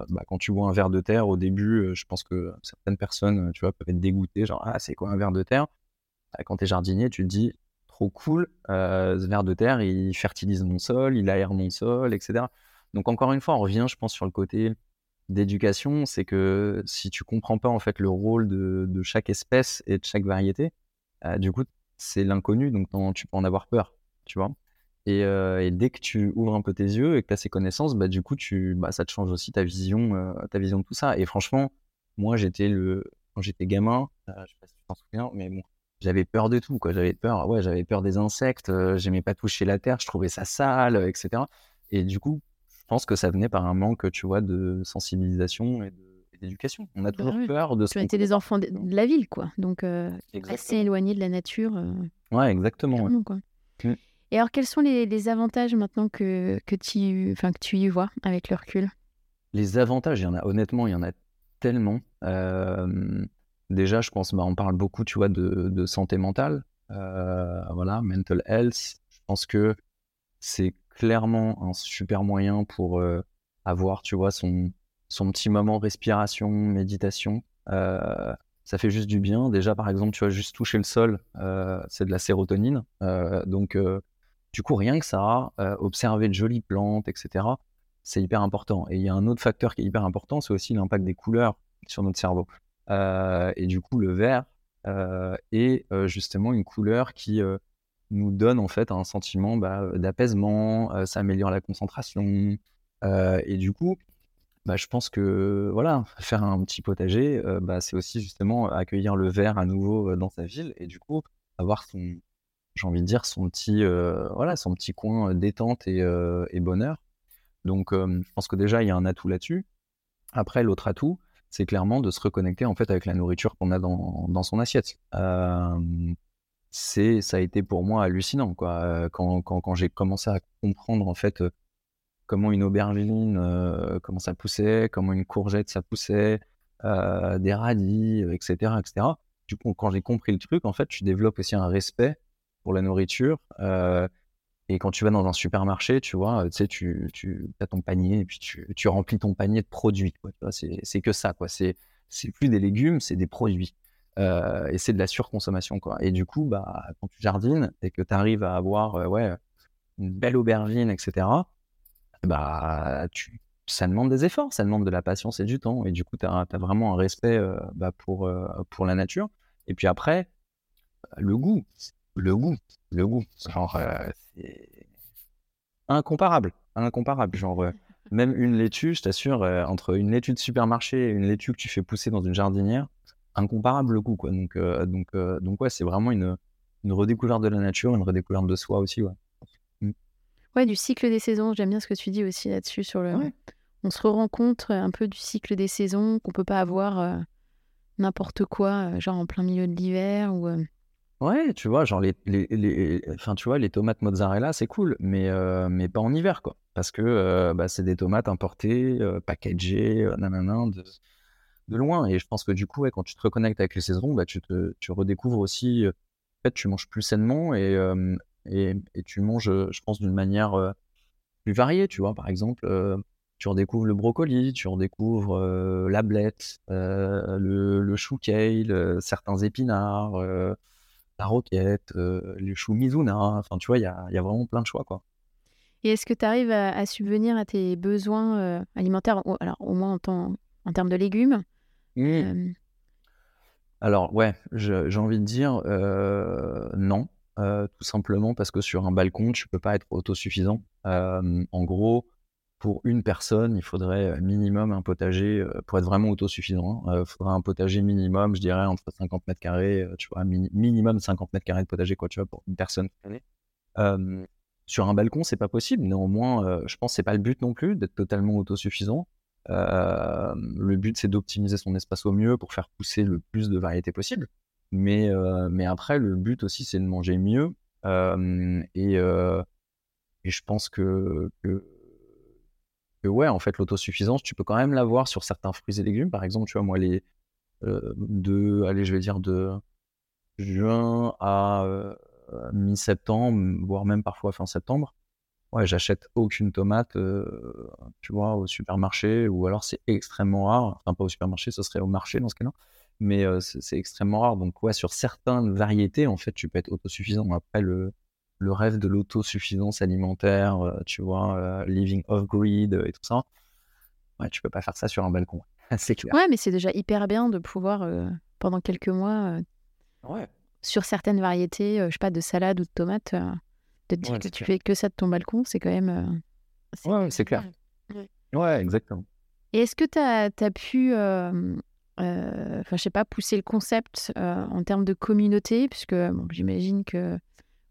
bah, quand tu vois un verre de terre au début, je pense que certaines personnes, tu vois, peuvent être dégoûtées. Genre, ah, c'est quoi un verre de terre? Bah, Quand tu es jardinier, tu te dis, trop cool, ce verre de terre, il fertilise mon sol, il aère mon sol, etc. Donc encore une fois, on revient, je pense, sur le côté d'éducation, c'est que si tu comprends pas en fait le rôle de, chaque espèce et de chaque variété, euh, du coup, c'est l'inconnu, donc tu peux en avoir peur, tu vois. Euh, et, dès que tu ouvres un peu tes yeux et que tu as ces connaissances, bah, du coup, tu, bah, ça te change aussi ta vision, euh, ta vision de tout ça. Et franchement, moi, j'étais le, quand j'étais gamin, je sais pas si tu t'en souviens, mais bon, j'avais peur de tout, quoi. J'avais peur, ouais, j'avais peur des insectes, j'aimais pas toucher la terre, je trouvais ça sale, etc. Et du coup, je pense que ça venait par un manque, tu vois, de sensibilisation et d'éducation. On a bah toujours peur de Tu étais des enfants de, la ville, quoi. Donc, euh, assez éloignés de la nature. Euh, ouais, exactement. Mmh. Et alors, quels sont les, avantages maintenant que, que, tu, enfin, que tu y vois avec le recul? Les avantages, il y en a, honnêtement, il y en a tellement. Euh, déjà, je pense, bah, on parle beaucoup, tu vois, de, de santé mentale. voilà, mental health. Je pense que c'est clairement un super moyen pour euh, avoir, tu vois, son, son petit moment respiration, méditation. Euh, ça fait juste du bien. Déjà, par exemple, tu vas juste toucher le sol, euh, c'est de la sérotonine. donc, du coup, rien que ça, observer de jolies plantes, etc., c'est hyper important. Et il y a un autre facteur qui est hyper important, c'est aussi l'impact des couleurs sur notre cerveau. et du coup, le vert est justement une couleur qui nous donne en fait un sentiment bah, d'apaisement, euh, ça améliore la concentration. Euh, et du coup, bah, je pense que voilà, faire un petit potager, bah, c'est aussi justement accueillir le verre à nouveau dans sa ville et du coup avoir son, j'ai envie de dire son petit, voilà, son petit coin détente et, bonheur. Donc, je pense que déjà il y a un atout là-dessus. Après, l'autre atout, c'est clairement de se reconnecter en fait avec la nourriture qu'on a dans, dans son assiette c'est ça a été pour moi hallucinant quoi quand, quand, quand j'ai commencé à comprendre en fait comment une aubergine comment ça poussait comment une courgette ça poussait des radis etc etc du coup quand j'ai compris le truc en fait tu développes aussi un respect pour la nourriture et quand tu vas dans un supermarché tu vois tu sais tu, tu as ton panier et puis tu, tu remplis ton panier de produits c'est que ça quoi c'est plus des légumes c'est des produits euh, et c'est de la surconsommation quoi. Et du coup, bah, quand tu jardines et que tu arrives à avoir euh, ouais, une belle aubergine, etc., bah, ça demande des efforts, ça demande de la patience et du temps. Et du coup, tu as, vraiment un respect euh, bah, pour, pour la nature. Et puis après, le goût, le goût, le goût, genre, c'est incomparable, incomparable. Genre, même une laitue, je t'assure, entre une laitue de supermarché et une laitue que tu fais pousser dans une jardinière, incomparable le coup quoi. Donc euh, donc euh, donc c'est vraiment une une redécouverte de la nature, une redécouverte de soi aussi. Ouais, du cycle des saisons, j'aime bien ce que tu dis aussi là-dessus sur le on se rend compte un peu du cycle des saisons qu'on peut pas avoir euh, n'importe quoi genre en plein milieu de l'hiver ou Ouais, tu vois, genre les, les, les, enfin, tu vois, les tomates mozzarella, c'est cool, mais, mais pas en hiver, quoi. Parce que bah, c'est des tomates importées, packagées, nanana, de, de loin. Et je pense que du coup, quand tu te reconnectes avec les saisons, bah, tu, te, tu redécouvres aussi, euh, en fait, tu manges plus sainement et, et, tu manges, je pense, d'une manière plus variée. Tu vois, par exemple, tu redécouvres le brocoli, tu redécouvres la blette, le, le, chou kale, certains épinards, la roquette, les choux mizuna. Enfin, tu vois, il y a, y a, vraiment plein de choix, quoi. Et est-ce que tu arrives à, subvenir à tes besoins alimentaires, alors au moins en, en termes de légumes Mmh. Euh, Alors, ouais, j'ai envie de dire euh, non, euh, tout simplement parce que sur un balcon, tu peux pas être autosuffisant. en gros, pour une personne, il faudrait minimum un potager, pour être vraiment autosuffisant, il hein, faudrait un potager minimum, je dirais, entre 50 mètres carrés, tu vois, minimum 50 mètres carrés de potager, quoi, tu vois, pour une personne. sur un balcon, c'est pas possible. Néanmoins, je pense que c'est pas le but non plus d'être totalement autosuffisant. le but, c'est d'optimiser son espace au mieux pour faire pousser le plus de variétés possible. Mais, mais après, le but aussi, c'est de manger mieux. et, je pense que, ouais, en fait, l'autosuffisance, tu peux quand même l'avoir sur certains fruits et légumes. Par exemple, tu vois, moi, les euh, de, allez, je vais dire de juin à euh, mi-septembre, voire même parfois fin septembre, j'achète aucune tomate, euh, tu vois, au supermarché, ou alors c'est extrêmement rare. Enfin, pas au supermarché, ce serait au marché dans ce cas-là. Mais c'est extrêmement rare. Donc, ouais, sur certaines variétés, en fait, tu peux être autosuffisant. Après, le, le rêve de l'autosuffisance alimentaire, euh, tu vois, euh, living off-grid et tout ça. Ouais, tu peux pas faire ça sur un balcon. (laughs) c'est clair. Ouais, mais c'est déjà hyper bien de pouvoir, pendant quelques mois, sur certaines variétés, je sais pas, de salade ou de tomates, de te dire que tu fais que ça de ton balcon, c'est quand même. ouais, c'est clair. Ouais. exactement. Et est-ce que tu as, as, pu, enfin, je sais pas, pousser le concept en termes de communauté, puisque bon, j'imagine que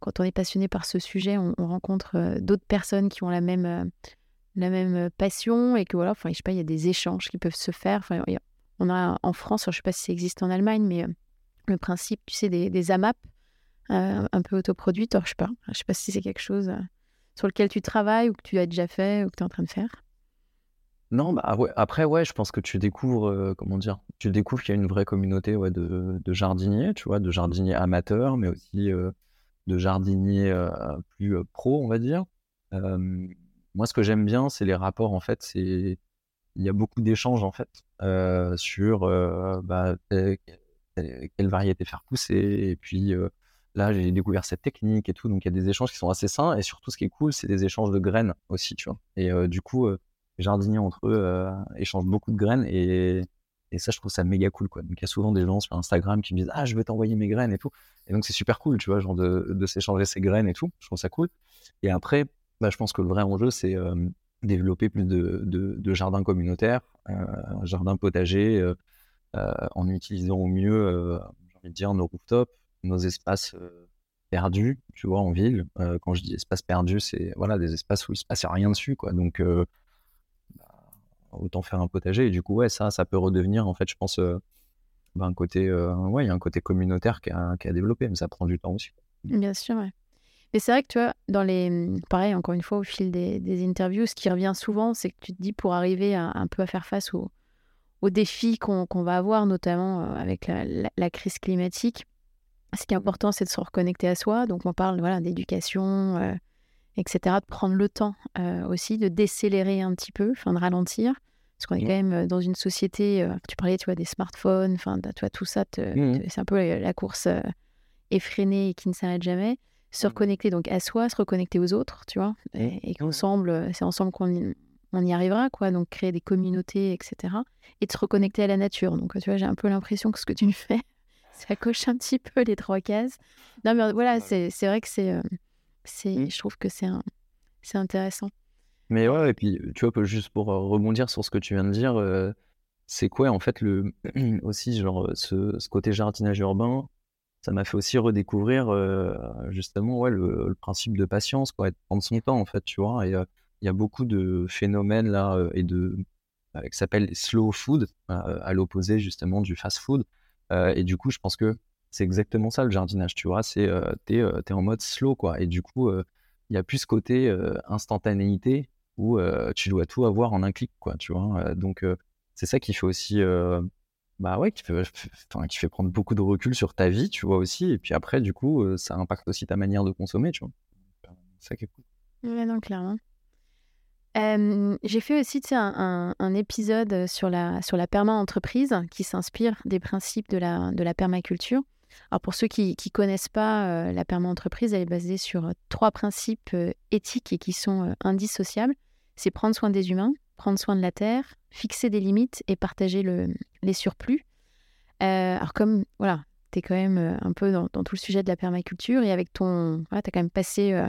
quand on est passionné par ce sujet, on, rencontre euh, d'autres personnes qui ont la même, euh, la même euh, passion et que voilà, enfin, je sais pas, il y a des échanges qui peuvent se faire. Enfin, on a en France, je sais pas si ça existe en Allemagne, mais le principe, tu sais, des, des AMAP, un peu autoproduites. je sais pas, je sais pas si c'est quelque chose sur lequel tu travailles ou que tu as déjà fait ou que tu es en train de faire. Non, bah ouais, après, ouais, je pense que tu découvres, comment dire, tu découvres qu'il y a une vraie communauté ouais, de, jardiniers, tu vois, de jardiniers amateurs, mais aussi de jardinier euh, plus euh, pro, on va dire. moi, ce que j'aime bien, c'est les rapports. En fait, c'est il y a beaucoup d'échanges en fait euh, sur bah, quelle variété faire pousser et puis là j'ai découvert cette technique et tout donc il y a des échanges qui sont assez sains et surtout ce qui est cool c'est des échanges de graines aussi tu vois et du coup jardiniers entre eux échangent beaucoup de graines et et ça, je trouve ça méga cool, quoi. Donc, il y a souvent des gens sur Instagram qui me disent Ah, je vais t'envoyer mes graines et tout. Et donc, c'est super cool, tu vois, genre de, s'échanger ses graines et tout. Je trouve ça cool. Et après, bah, je pense que le vrai enjeu, c'est euh, développer plus de, de, jardins communautaires, euh, jardins potagers, euh, euh, en utilisant au mieux, j'ai envie de dire, nos rooftops, nos espaces perdus, tu vois, en ville. quand je dis espace perdu, c'est voilà, des espaces où il se passe rien dessus, quoi. Donc, autant faire un potager. Et du coup, ouais, ça, ça peut redevenir, en fait, je pense, euh, bah, un côté, euh, ouais, il y a un côté communautaire qui a, qui a, développé, mais ça prend du temps aussi. Bien sûr, ouais. Mais c'est vrai que tu vois, dans les, pareil, encore une fois, au fil des, des interviews, ce qui revient souvent, c'est que tu te dis pour arriver un peu à faire face aux, aux défis qu'on va avoir, notamment euh, avec la, la, crise climatique, ce qui est important, c'est de se reconnecter à soi. Donc, on parle voilà, d'éducation, etc., de prendre le temps euh, aussi, de décélérer un petit peu, enfin de ralentir. Parce qu'on est mmh. quand même euh, dans une société, euh, tu parlais tu vois, des smartphones, enfin, tu vois, tout ça, mmh. c'est un peu la, course effrénée et qui ne s'arrête jamais. Se mmh. reconnecter donc à soi, se reconnecter aux autres, tu vois, et, qu'ensemble, c'est ensemble qu'on on y arrivera, quoi. Donc créer des communautés, etc. Et de se reconnecter à la nature. Donc, tu vois, j'ai un peu l'impression que ce que tu fais, (laughs) ça coche un petit peu les trois cases. Non, mais voilà, c'est vrai que c'est c'est, mmh. je trouve que c'est, c'est intéressant. Mais ouais, et puis tu vois, juste pour rebondir sur ce que tu viens de dire, c'est quoi en fait le (clears throat) aussi genre ce, ce, côté jardinage urbain, ça m'a fait aussi redécouvrir justement ouais le, principe de patience, quoi, et de prendre son temps en fait, tu vois. Et il y a beaucoup de phénomènes là et de qui s'appellent slow food, à l'opposé justement du fast food. et du coup, je pense que c'est exactement ça le jardinage, tu vois. C'est, euh, t'es, euh, en mode slow, quoi. Et du coup, euh, il y a plus ce côté instantanéité où tu dois tout avoir en un clic, quoi, tu vois. donc, c'est ça qui fait aussi, bah ouais, qui fait, (laughs) qui fait prendre beaucoup de recul sur ta vie, tu vois aussi. Et puis après, du coup, ça impacte aussi ta manière de consommer, tu vois. C'est ça qui est cool. Non, clairement. j'ai fait aussi un, un, épisode sur la, sur la perma-entreprise qui s'inspire des principes de la, de la permaculture. Alors pour ceux qui ne connaissent pas, euh, la perma-entreprise, elle est basée sur euh, trois principes euh, éthiques et qui sont indissociables. C'est prendre soin des humains, prendre soin de la terre, fixer des limites et partager le, les surplus. alors comme, voilà, tu es quand même un peu dans, tout le sujet de la permaculture et avec ton... tu as quand même passé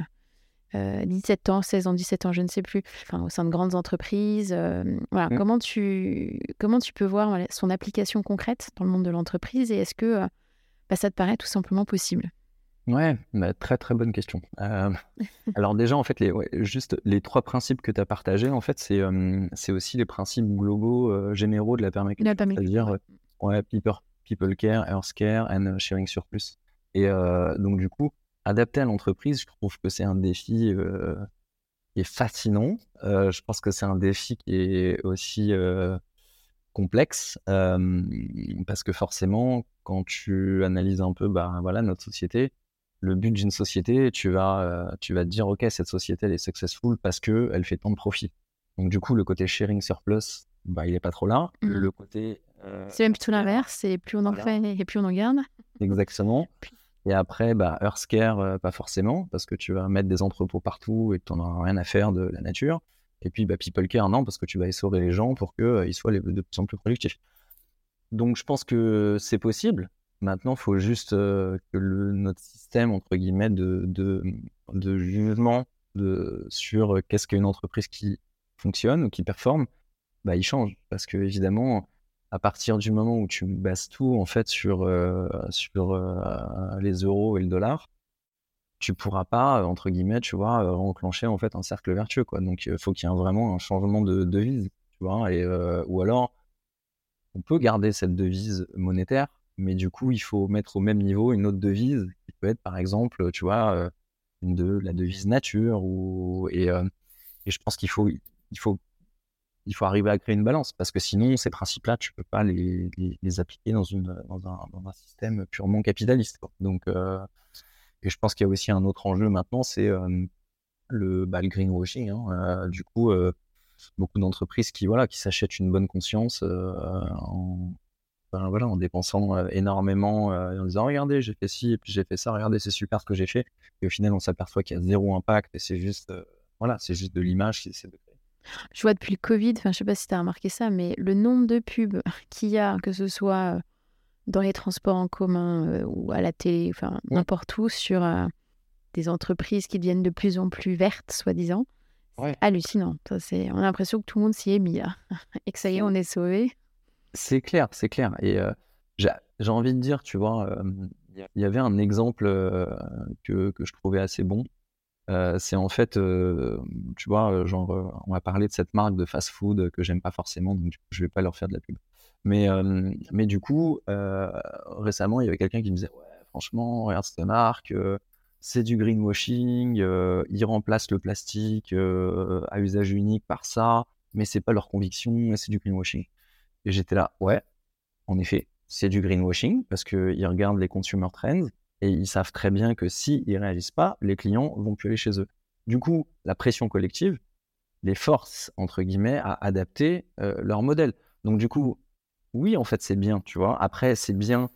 17 ans, 16 ans, 17 ans, je ne sais plus, enfin, au sein de grandes entreprises. voilà. Mmh. comment, tu, comment tu peux voir son application concrète dans le monde de l'entreprise et est-ce que bah, ça te paraît tout simplement possible Ouais, bah, très très bonne question. alors déjà, en fait, les, juste les trois principes que tu as partagés, en fait, c'est c'est aussi les principes globaux généraux de la permaculture. C'est-à-dire, ouais, people, people care, earth care and sharing surplus. Et donc, du coup, adapter à l'entreprise, je trouve que c'est un défi qui est fascinant. je pense que c'est un défi qui est aussi complexe parce que forcément, quand tu analyses un peu bah, voilà, notre société, le but d'une société, tu vas, tu vas te dire, OK, cette société, elle est successful parce qu'elle fait tant de profit. Donc, du coup, le côté sharing surplus, bah, il n'est pas trop là. Mmh. Le côté. c'est même plutôt l'inverse, c'est plus on en fait et plus on en garde. Exactement. (laughs) Et après, bah, Earthcare, pas forcément, parce que tu vas mettre des entrepôts partout et tu n'en as rien à faire de la nature. Et puis, bah, People Care, non, parce que tu vas essorer les gens pour qu'ils euh, soient les, de plus en plus productifs. Donc, je pense que c'est possible. Maintenant, il faut juste euh, que notre système, entre guillemets, de, de, jugement sur qu'est-ce qu'une entreprise qui fonctionne ou qui performe, bah, il change. Parce que, évidemment, à partir du moment où tu bases tout en fait sur, euh, sur euh, les euros et le dollar, tu pourras pas, entre guillemets, tu vois, enclencher en fait un cercle vertueux. Quoi. Donc il faut qu'il y ait vraiment un changement de devise. Tu vois, et, euh, ou alors, on peut garder cette devise monétaire, mais du coup, il faut mettre au même niveau une autre devise qui peut être, par exemple, tu vois, la devise nature. Ou, et, je pense qu'il faut, il faut il faut arriver à créer une balance parce que sinon, ces principes-là, tu peux pas les, appliquer dans, une, dans, un, dans, un, système purement capitaliste. Donc, euh, et je pense qu'il y a aussi un autre enjeu maintenant, c'est le, bah, le, greenwashing. Hein. Euh, du coup, beaucoup d'entreprises qui, voilà, qui s'achètent une bonne conscience en, ben, voilà, en dépensant énormément, en disant regardez, j'ai fait ci et puis j'ai fait ça, regardez, c'est super ce que j'ai fait. Et au final, on s'aperçoit qu'il y a zéro impact et c'est juste, voilà, juste de l'image, je vois depuis le Covid, enfin, je sais pas si tu as remarqué ça, mais le nombre de pubs (laughs) qu'il y a, que ce soit dans les transports en commun ou à la télé, enfin, n'importe où, sur des entreprises qui deviennent de plus en plus vertes, soi-disant. C'est hallucinant. Ça. On a l'impression que tout le monde s'y est mis, (laughs) et que ça y est, on est sauvé. C'est clair, c'est clair. Et j'ai, envie de dire, tu vois, il y avait un exemple que, que je trouvais assez bon c'est en fait, tu vois, genre, on va parler de cette marque de fast-food que j'aime pas forcément, donc je vais pas leur faire de la pub. Mais, mais du coup, récemment, il y avait quelqu'un qui me disait, ouais, franchement, regarde cette marque, c'est du greenwashing, ils remplacent le plastique à usage unique par ça, mais c'est pas leur conviction, c'est du greenwashing. Et j'étais là, ouais, en effet, c'est du greenwashing parce qu'ils regardent les consumer trends et ils savent très bien que s'ils ne réagissent pas, les clients vont plus aller chez eux. Du coup, la pression collective les force, entre guillemets, à adapter leur modèle. Donc du coup, oui, en fait, c'est bien, tu vois. Après, c'est bien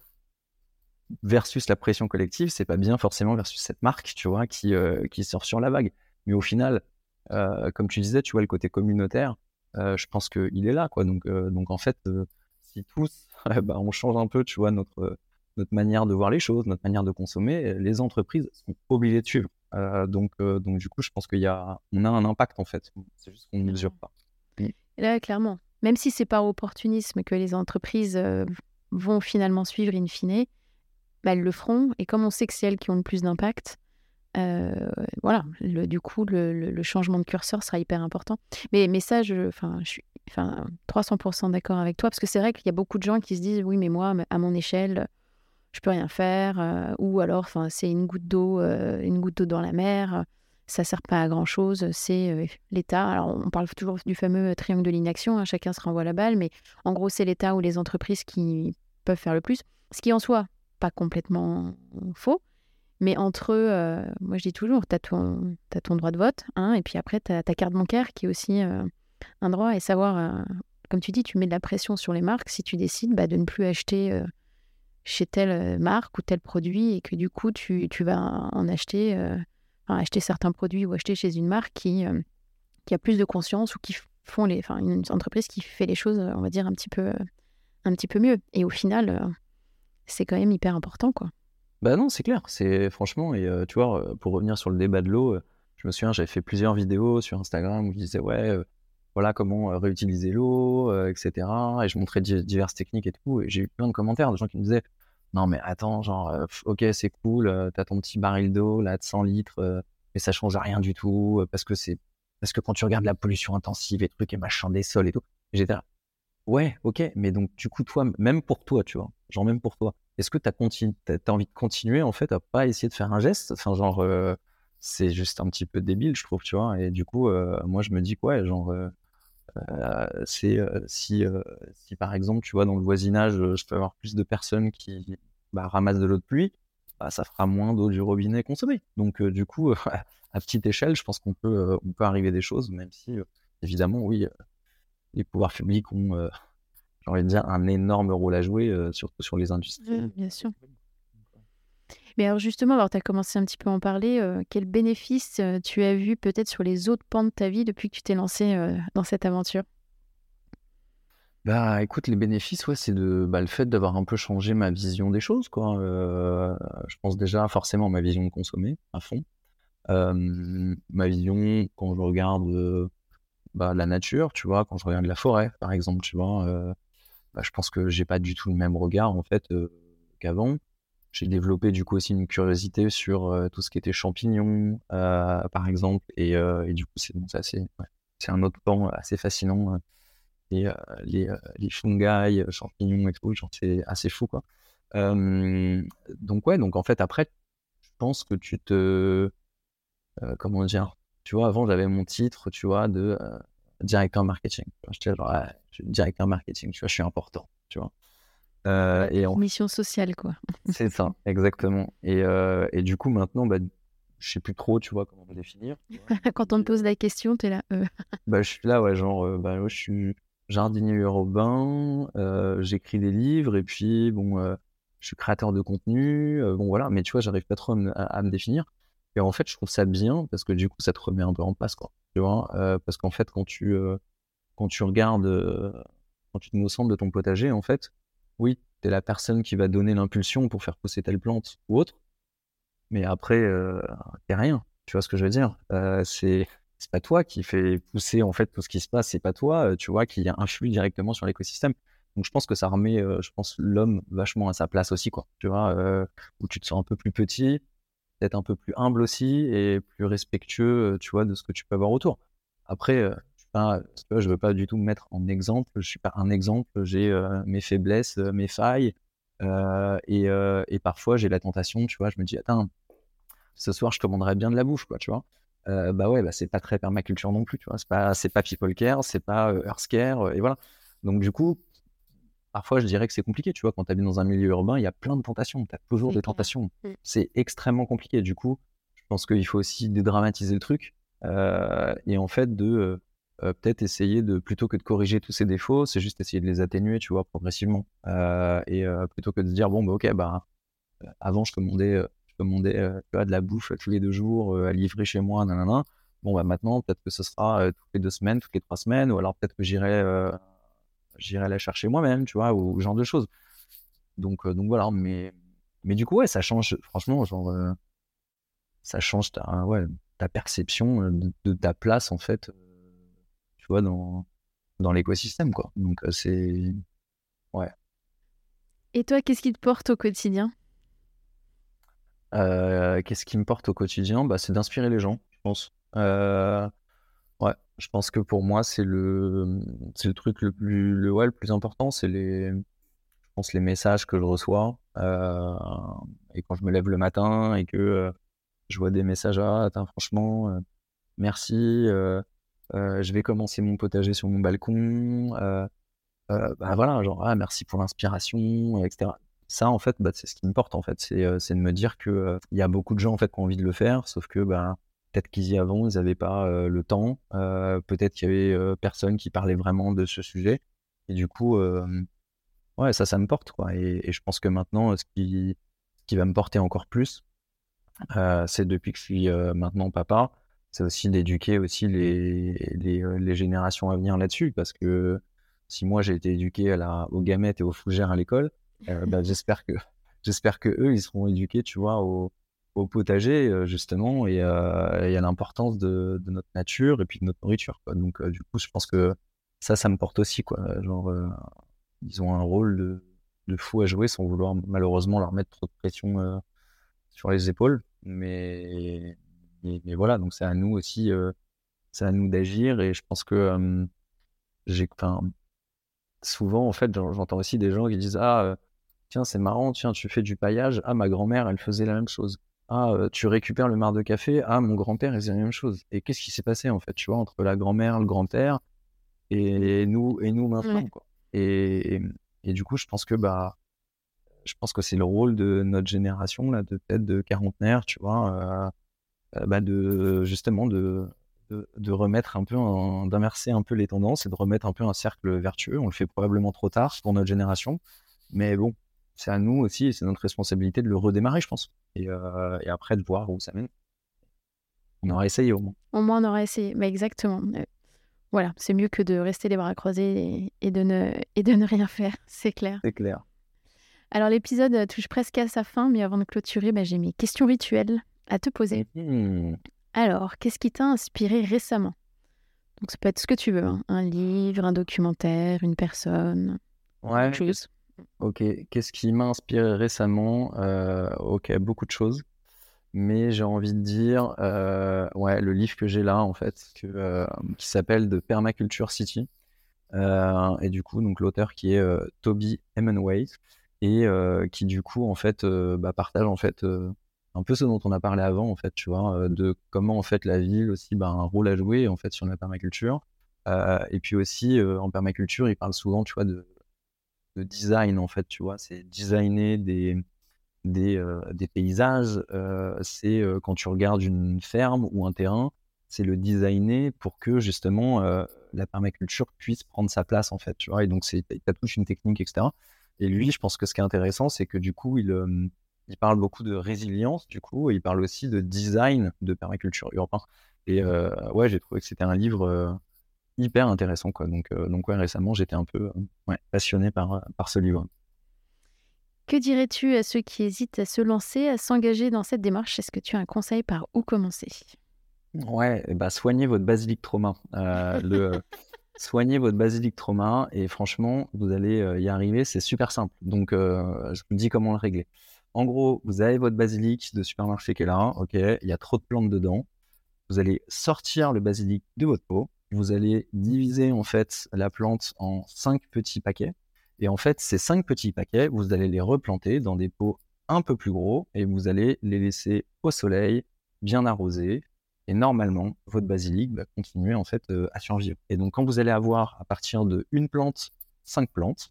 versus la pression collective, c'est pas bien forcément versus cette marque, tu vois, qui, euh, qui sort sur la vague. Mais au final, euh, comme tu disais, tu vois, le côté communautaire, je pense qu'il est là, quoi. Donc, donc en fait, si tous, bah, (laughs) on change un peu, tu vois, notre notre manière de voir les choses, notre manière de consommer, les entreprises sont obligées de suivre. Euh, donc, euh, donc du coup, je pense qu'il y a, on a un impact en fait. C'est juste qu'on ne mesure pas. Et là, clairement, même si c'est par opportunisme que les entreprises euh, vont finalement suivre in fine, bah, elles le feront. Et comme on sait que c'est elles qui ont le plus d'impact, voilà, le, du coup, le, changement de curseur sera hyper important. Mais, ça, je, suis enfin, 300% d'accord avec toi, parce que c'est vrai qu'il y a beaucoup de gens qui se disent, oui, mais moi, à mon échelle, je peux rien faire, euh, ou alors, c'est une goutte d'eau, euh, une goutte d'eau dans la mer, ça sert pas à grand chose, c'est l'État. Alors, on parle toujours du fameux triangle de l'inaction, hein, chacun se renvoie la balle, mais en gros, c'est l'État ou les entreprises qui peuvent faire le plus, ce qui en soi, pas complètement faux. Mais entre eux, moi je dis toujours, tu as, ton droit de vote, hein, et puis après, tu as ta carte bancaire qui est aussi un droit, et savoir, comme tu dis, tu mets de la pression sur les marques si tu décides bah, de ne plus acheter chez telle marque ou tel produit et que du coup tu, tu vas en acheter, euh, acheter certains produits ou acheter chez une marque qui, euh, qui a plus de conscience ou qui font les, enfin une entreprise qui fait les choses, on va dire un petit peu, un petit peu mieux. Et au final, c'est quand même hyper important, quoi. Bah non, c'est clair. C'est franchement et tu vois, pour revenir sur le débat de l'eau, je me souviens, j'avais fait plusieurs vidéos sur Instagram où je disais, ouais, voilà comment réutiliser l'eau, etc. Et je montrais diverses techniques et tout. Et j'ai eu plein de commentaires de gens qui me disaient, non, mais attends, genre, ok, c'est cool, t'as ton petit baril d'eau là de 100 litres, mais ça change rien du tout parce que c'est parce que quand tu regardes la pollution intensive et trucs et machin des sols et tout, j'étais là, ouais, ok, mais donc du coup, toi, même pour toi, tu vois, genre même pour toi, est-ce que tu as, envie de continuer en fait à pas essayer de faire un geste? Enfin, genre, c'est juste un petit peu débile, je trouve, tu vois. Et du coup, moi, je me dis, ouais, genre, c'est si, si par exemple, tu vois, dans le voisinage, je peux avoir plus de personnes qui bah, ramassent de l'eau de pluie, bah, ça fera moins d'eau du robinet consommée. Donc, du coup, (laughs) à petite échelle, je pense qu'on peut, on peut arriver des choses, même si, évidemment, oui, les pouvoirs publics ont, j'ai envie de dire, un énorme rôle à jouer, surtout sur les industries. Bien sûr. Mais alors justement, alors tu as commencé un petit peu à en parler. quel bénéfice tu as vu peut-être sur les autres pans de ta vie depuis que tu t'es lancé dans cette aventure? Bah, écoute, les bénéfices, ouais, c'est de, bah, le fait d'avoir un peu changé ma vision des choses, quoi. je pense déjà forcément ma vision de consommer à fond. ma vision quand je regarde bah, la nature, tu vois, quand je regarde la forêt, par exemple, tu vois, bah, je pense que j'ai pas du tout le même regard en fait qu'avant j'ai développé du coup aussi une curiosité sur tout ce qui était champignons, par exemple. Et, du coup, c'est un autre pan assez fascinant. Et, les, les fungi, champignons et tout, c'est assez fou, quoi. donc, ouais, donc en fait, après, je pense que tu te. comment dire Tu vois, avant, j'avais mon titre, tu vois, de directeur marketing. J'étais genre, directeur marketing, tu vois, je suis important, tu vois. Euh, et en... Mission sociale, quoi. (laughs) c'est ça, exactement. Et, euh, et, du coup, maintenant, bah, je sais plus trop, tu vois, comment me définir. (laughs) Quand on me pose la question, tu es là. Euh. (laughs) bah, je suis là, ouais, genre, bah, je suis jardinier urbain, j'écris des livres, et puis, bon, je suis créateur de contenu, bon, voilà, mais tu vois, j'arrive pas trop à, me définir. Et en fait, je trouve ça bien, parce que du coup, ça te remet un peu en place, quoi. Tu vois, parce qu'en fait, quand tu, quand tu regardes, quand tu te mets au centre de ton potager, en fait, oui, tu es la personne qui va donner l'impulsion pour faire pousser telle plante ou autre, mais après, euh, t'es rien. Tu vois ce que je veux dire? Euh, C'est pas toi qui fait pousser en fait tout ce qui se passe, c'est pas toi, euh, tu vois, qui influe directement sur l'écosystème. Donc je pense que ça remet, euh, je pense, l'homme vachement à sa place aussi, quoi. Tu vois, où tu te sens un peu plus petit, peut-être un peu plus humble aussi et plus respectueux, tu vois, de ce que tu peux avoir autour. Après, pas, je veux pas du tout me mettre en exemple. Je suis pas un exemple. J'ai euh, mes faiblesses, euh, mes failles, euh, et, parfois j'ai la tentation, tu vois. Je me dis, attends, ce soir je commanderais bien de la bouffe, quoi, tu vois. bah ouais, bah c'est pas très permaculture non plus, tu vois. C'est pas, c'est pas people care, c'est pas earth care, et voilà. Donc du coup, parfois je dirais que c'est compliqué, tu vois. Quand tu habites dans un milieu urbain, il y a plein de tentations. Tu as toujours des tentations. Mmh. C'est extrêmement compliqué. Du coup, je pense qu'il faut aussi dédramatiser le truc. et en fait, de euh, peut-être essayer de, plutôt que de corriger tous ces défauts, c'est juste essayer de les atténuer, tu vois, progressivement. Euh, et euh, plutôt que de dire, bon, bah, ok, bah, avant, je commandais, je commandais tu vois, de la bouffe tous les deux jours à livrer chez moi, nanana. Bon, bah, maintenant, peut-être que ce sera toutes les deux semaines, toutes les trois semaines, ou alors peut-être que j'irai j'irai la chercher moi-même, tu vois, ou, ce genre de choses. Donc, donc voilà, mais, mais du coup, ouais, ça change, franchement, genre, ça change ta, perception de, ta place, en fait, vois, dans, dans l'écosystème, quoi. Donc, euh, c'est. Ouais. Et toi, qu'est-ce qui te porte au quotidien? Euh, Qu'est-ce qui me porte au quotidien? Bah, C'est d'inspirer les gens, je pense. Euh, ouais, je pense que pour moi, c'est le, c'est le truc le plus, le, ouais, le plus important, c'est les, je pense, les messages que je reçois. et quand je me lève le matin et que je vois des messages, ah, attends, franchement, merci, je vais commencer mon potager sur mon balcon. Euh, euh, bah voilà, genre, ah, merci pour l'inspiration, etc. Ça, en fait, bah, c'est ce qui me porte, en fait. C'est de me dire qu'il il y a beaucoup de gens, en fait, qui ont envie de le faire, sauf que, bah, peut-être qu'ils y avant, ils n'avaient pas le temps. peut-être qu'il y avait personne qui parlait vraiment de ce sujet. Et du coup, ouais, ça, ça me porte, quoi. Et, je pense que maintenant, ce qui va me porter encore plus, c'est depuis que je suis maintenant papa, c'est aussi d'éduquer aussi les, les, euh, les, générations à venir là-dessus, parce que si moi j'ai été éduqué à la, aux gamètes et aux fougères à l'école, euh, (laughs) bah, j'espère que (laughs) j'espère que eux ils seront éduqués, tu vois, aux, au potager, justement, et, à l'importance de, notre nature et puis de notre nourriture. Donc, du coup, je pense que ça, ça me porte aussi. Quoi. Genre, ils ont un rôle de, de, fou à jouer sans vouloir malheureusement leur mettre trop de pression sur les épaules. Mais, mais, voilà, donc c'est à nous aussi, c'est à nous d'agir. Et je pense que j'ai, souvent, en fait, j'entends aussi des gens qui disent Ah, tiens, c'est marrant, tiens, tu fais du paillage. Ah, ma grand-mère, elle faisait la même chose. Ah, tu récupères le marc de café. Ah, mon grand-père, il faisait la même chose. Et qu'est-ce qui s'est passé, en fait, tu vois, entre la grand-mère, le grand-père et nous, et nous maintenant, quoi. Et, et, du coup, je pense que, bah, je pense que c'est le rôle de notre génération, là, de peut-être de quarantenaire, tu vois, euh, bah, de, justement, de, de, remettre un peu, d'inverser un peu les tendances et de remettre un peu un cercle vertueux. On le fait probablement trop tard pour notre génération. Mais bon, c'est à nous aussi et c'est notre responsabilité de le redémarrer, je pense. Et, euh, après de voir où ça mène. On aura essayé au moins. Au moins, on aura essayé. mais bah, exactement. Euh, voilà, c'est mieux que de rester les bras croisés et, de, ne, et de ne rien faire, (laughs) c'est clair. C'est clair. Alors, l'épisode touche presque à sa fin, mais avant de clôturer, bah, j'ai mes questions rituelles à te poser. Mmh. Alors, qu'est-ce qui t'a inspiré récemment? Donc, ça peut être ce que tu veux, hein. un livre, un documentaire, une personne, ouais, chose. Ok, qu'est-ce qui m'a inspiré récemment? Euh, Ok, beaucoup de choses. Mais j'ai envie de dire, euh, ouais, le livre que j'ai là, en fait, que, euh, qui s'appelle The Permaculture City. et du coup, donc l'auteur qui est Toby Hemingway et qui du coup, en fait, bah, partage en fait un peu ce dont on a parlé avant, en fait, tu vois, de comment en fait la ville aussi bah, a un rôle à jouer en fait sur la permaculture. et puis aussi en permaculture, il parle souvent, tu vois, de design, en fait, tu vois. C'est designer des, des, euh, des paysages. Euh, c'est euh, quand tu regardes une ferme ou un terrain, c'est le designer pour que justement la permaculture puisse prendre sa place, en fait, tu vois. Et donc, c'est, as toute une technique, etc. Et lui, je pense que ce qui est intéressant, c'est que du coup, il, il parle beaucoup de résilience, du coup, et il parle aussi de design de permaculture urbain. Et ouais, j'ai trouvé que c'était un livre hyper intéressant. Quoi. Donc, euh, donc ouais, récemment, j'étais un peu euh, passionné par, euh, par ce livre. Que dirais-tu à ceux qui hésitent à se lancer, à s'engager dans cette démarche? Est-ce que tu as un conseil par où commencer? Ouais, bah, soignez votre basilic trauma. le, (laughs) soignez votre basilic trauma et franchement, vous allez y arriver. C'est super simple. Donc, je vous dis comment le régler. En gros, vous avez votre basilic de supermarché qui est là. Ok, il y a trop de plantes dedans. Vous allez sortir le basilic de votre pot vous allez diviser en fait la plante en cinq petits paquets. Et en fait, ces cinq petits paquets, vous allez les replanter dans des pots un peu plus gros et vous allez les laisser au soleil, bien arrosés. Et normalement, votre basilic va continuer en fait euh, à survivre. Et donc, quand vous allez avoir à partir de une plante, cinq plantes,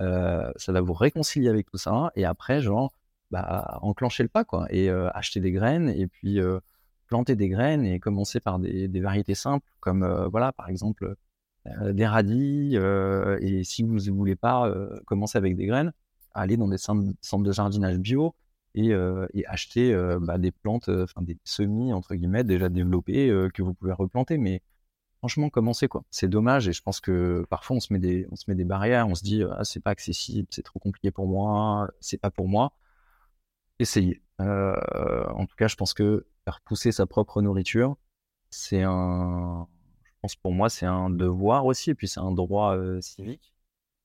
euh, ça va vous réconcilier avec tout ça. Et après, genre, bah, enclencher le pas quoi, et euh, acheter des graines et puis planter des graines et commencer par des, variétés simples, comme euh, voilà, par exemple euh, des radis. Euh, et si vous ne voulez pas commencer avec des graines, aller dans des centres de jardinage bio et, acheter bah, des plantes, des semis entre guillemets déjà développés que vous pouvez replanter. Mais franchement, commencez quoi. C'est dommage et je pense que parfois on se met des, on se met des barrières, on se dit ah, c'est pas accessible, c'est trop compliqué pour moi, c'est pas pour moi. Essayez. en tout cas, je pense que faire pousser sa propre nourriture, c'est un, je pense pour moi, c'est un devoir aussi, et puis c'est un droit euh, civique.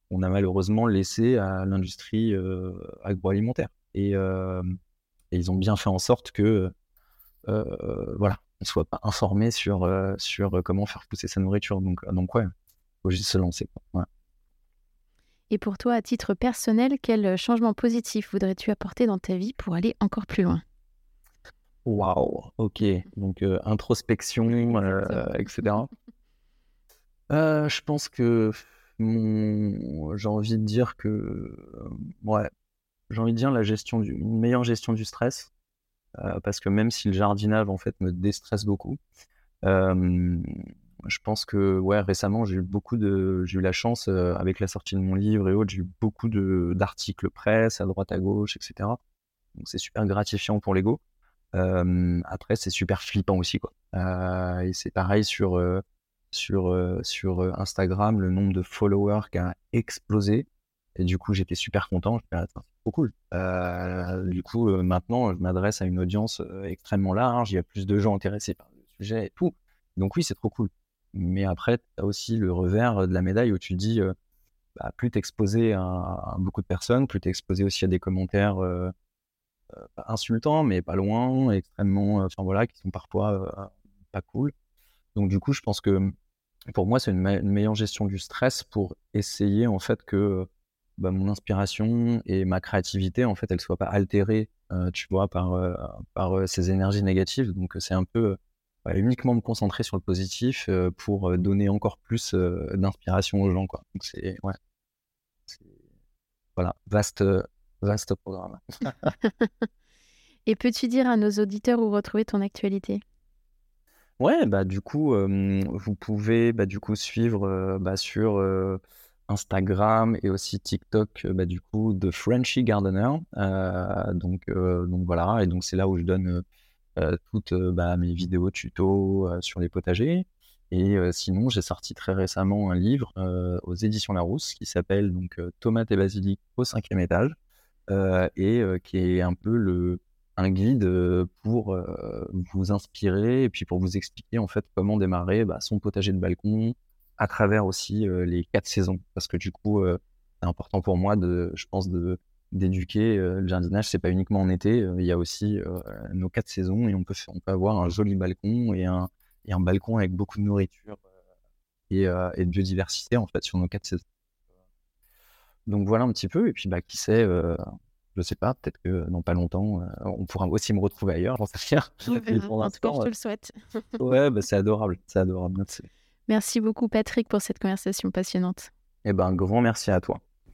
On a malheureusement laissé à l'industrie euh, agroalimentaire. Euh, et, ils ont bien fait en sorte que, voilà, on ne soit pas informé sur, sur comment faire pousser sa nourriture. Donc, donc ouais, faut juste se lancer. Et pour toi, à titre personnel, quel changement positif voudrais-tu apporter dans ta vie pour aller encore plus loin? Waouh, ok. Donc, euh, introspection, euh, etc. Euh, je pense que j'ai envie de dire que, ouais, j'ai envie de dire la gestion du, une meilleure gestion du stress, parce que même si le jardinage en fait me déstresse beaucoup, je pense que, ouais, récemment j'ai eu beaucoup de, j'ai eu la chance avec la sortie de mon livre et autres, j'ai eu beaucoup de d'articles presse à droite à gauche, etc. Donc c'est super gratifiant pour l'ego après, c'est super flippant aussi, quoi. et c'est pareil sur, sur, sur Instagram, le nombre de followers qui a explosé. Et du coup, j'étais super content. Je me c'est trop cool. du coup, maintenant, je m'adresse à une audience extrêmement large. Il y a plus de gens intéressés par le sujet et tout. Donc oui, c'est trop cool. Mais après, tu as aussi le revers de la médaille où tu dis, bah, plus tu exposé à, beaucoup de personnes, plus tu es exposé aussi à des commentaires insultants, mais pas loin, extrêmement, enfin voilà, qui sont parfois pas cool. Donc du coup, je pense que pour moi, c'est une, meilleure gestion du stress pour essayer en fait que bah, mon inspiration et ma créativité, en fait, elles soient pas altérées, tu vois, par, par ces énergies négatives. Donc c'est un peu uniquement me concentrer sur le positif pour donner encore plus d'inspiration aux gens, quoi. Donc c'est ouais, voilà, vaste, vaste programme. (laughs) et peux-tu dire à nos auditeurs où retrouver ton actualité? Ouais, bah du coup, vous pouvez bah, du coup suivre bah, sur Instagram et aussi TikTok, bah, du coup, de Frenchy Gardener. donc, donc voilà, et donc c'est là où je donne toutes bah, mes vidéos tutos sur les potagers. Et sinon, j'ai sorti très récemment un livre aux éditions Larousse qui s'appelle donc Tomates et basilic au cinquième étage et qui est un peu le un guide pour vous inspirer et puis pour vous expliquer en fait comment démarrer bah, son potager de balcon à travers aussi les quatre saisons. Parce que du coup, c'est important pour moi, de, je pense, de d'éduquer le jardinage. C'est pas uniquement en été, il y a aussi nos quatre saisons et on peut, on peut avoir un joli balcon et un, et un balcon avec beaucoup de nourriture et, et, de biodiversité en fait sur nos quatre saisons. Donc voilà un petit peu. Et puis bah, qui sait je sais pas, peut-être que dans pas longtemps, euh, on pourra aussi me retrouver ailleurs, j'en sais rien. (laughs) en tout cas, je te le souhaite. (laughs) ouais, bah, c'est adorable, c'est adorable. Merci. beaucoup, Patrick, pour cette conversation passionnante. Eh ben, un grand merci à toi.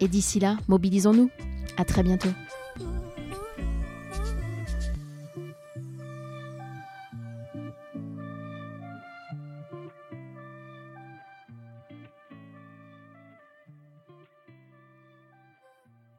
et d'ici là, mobilisons-nous. À très bientôt.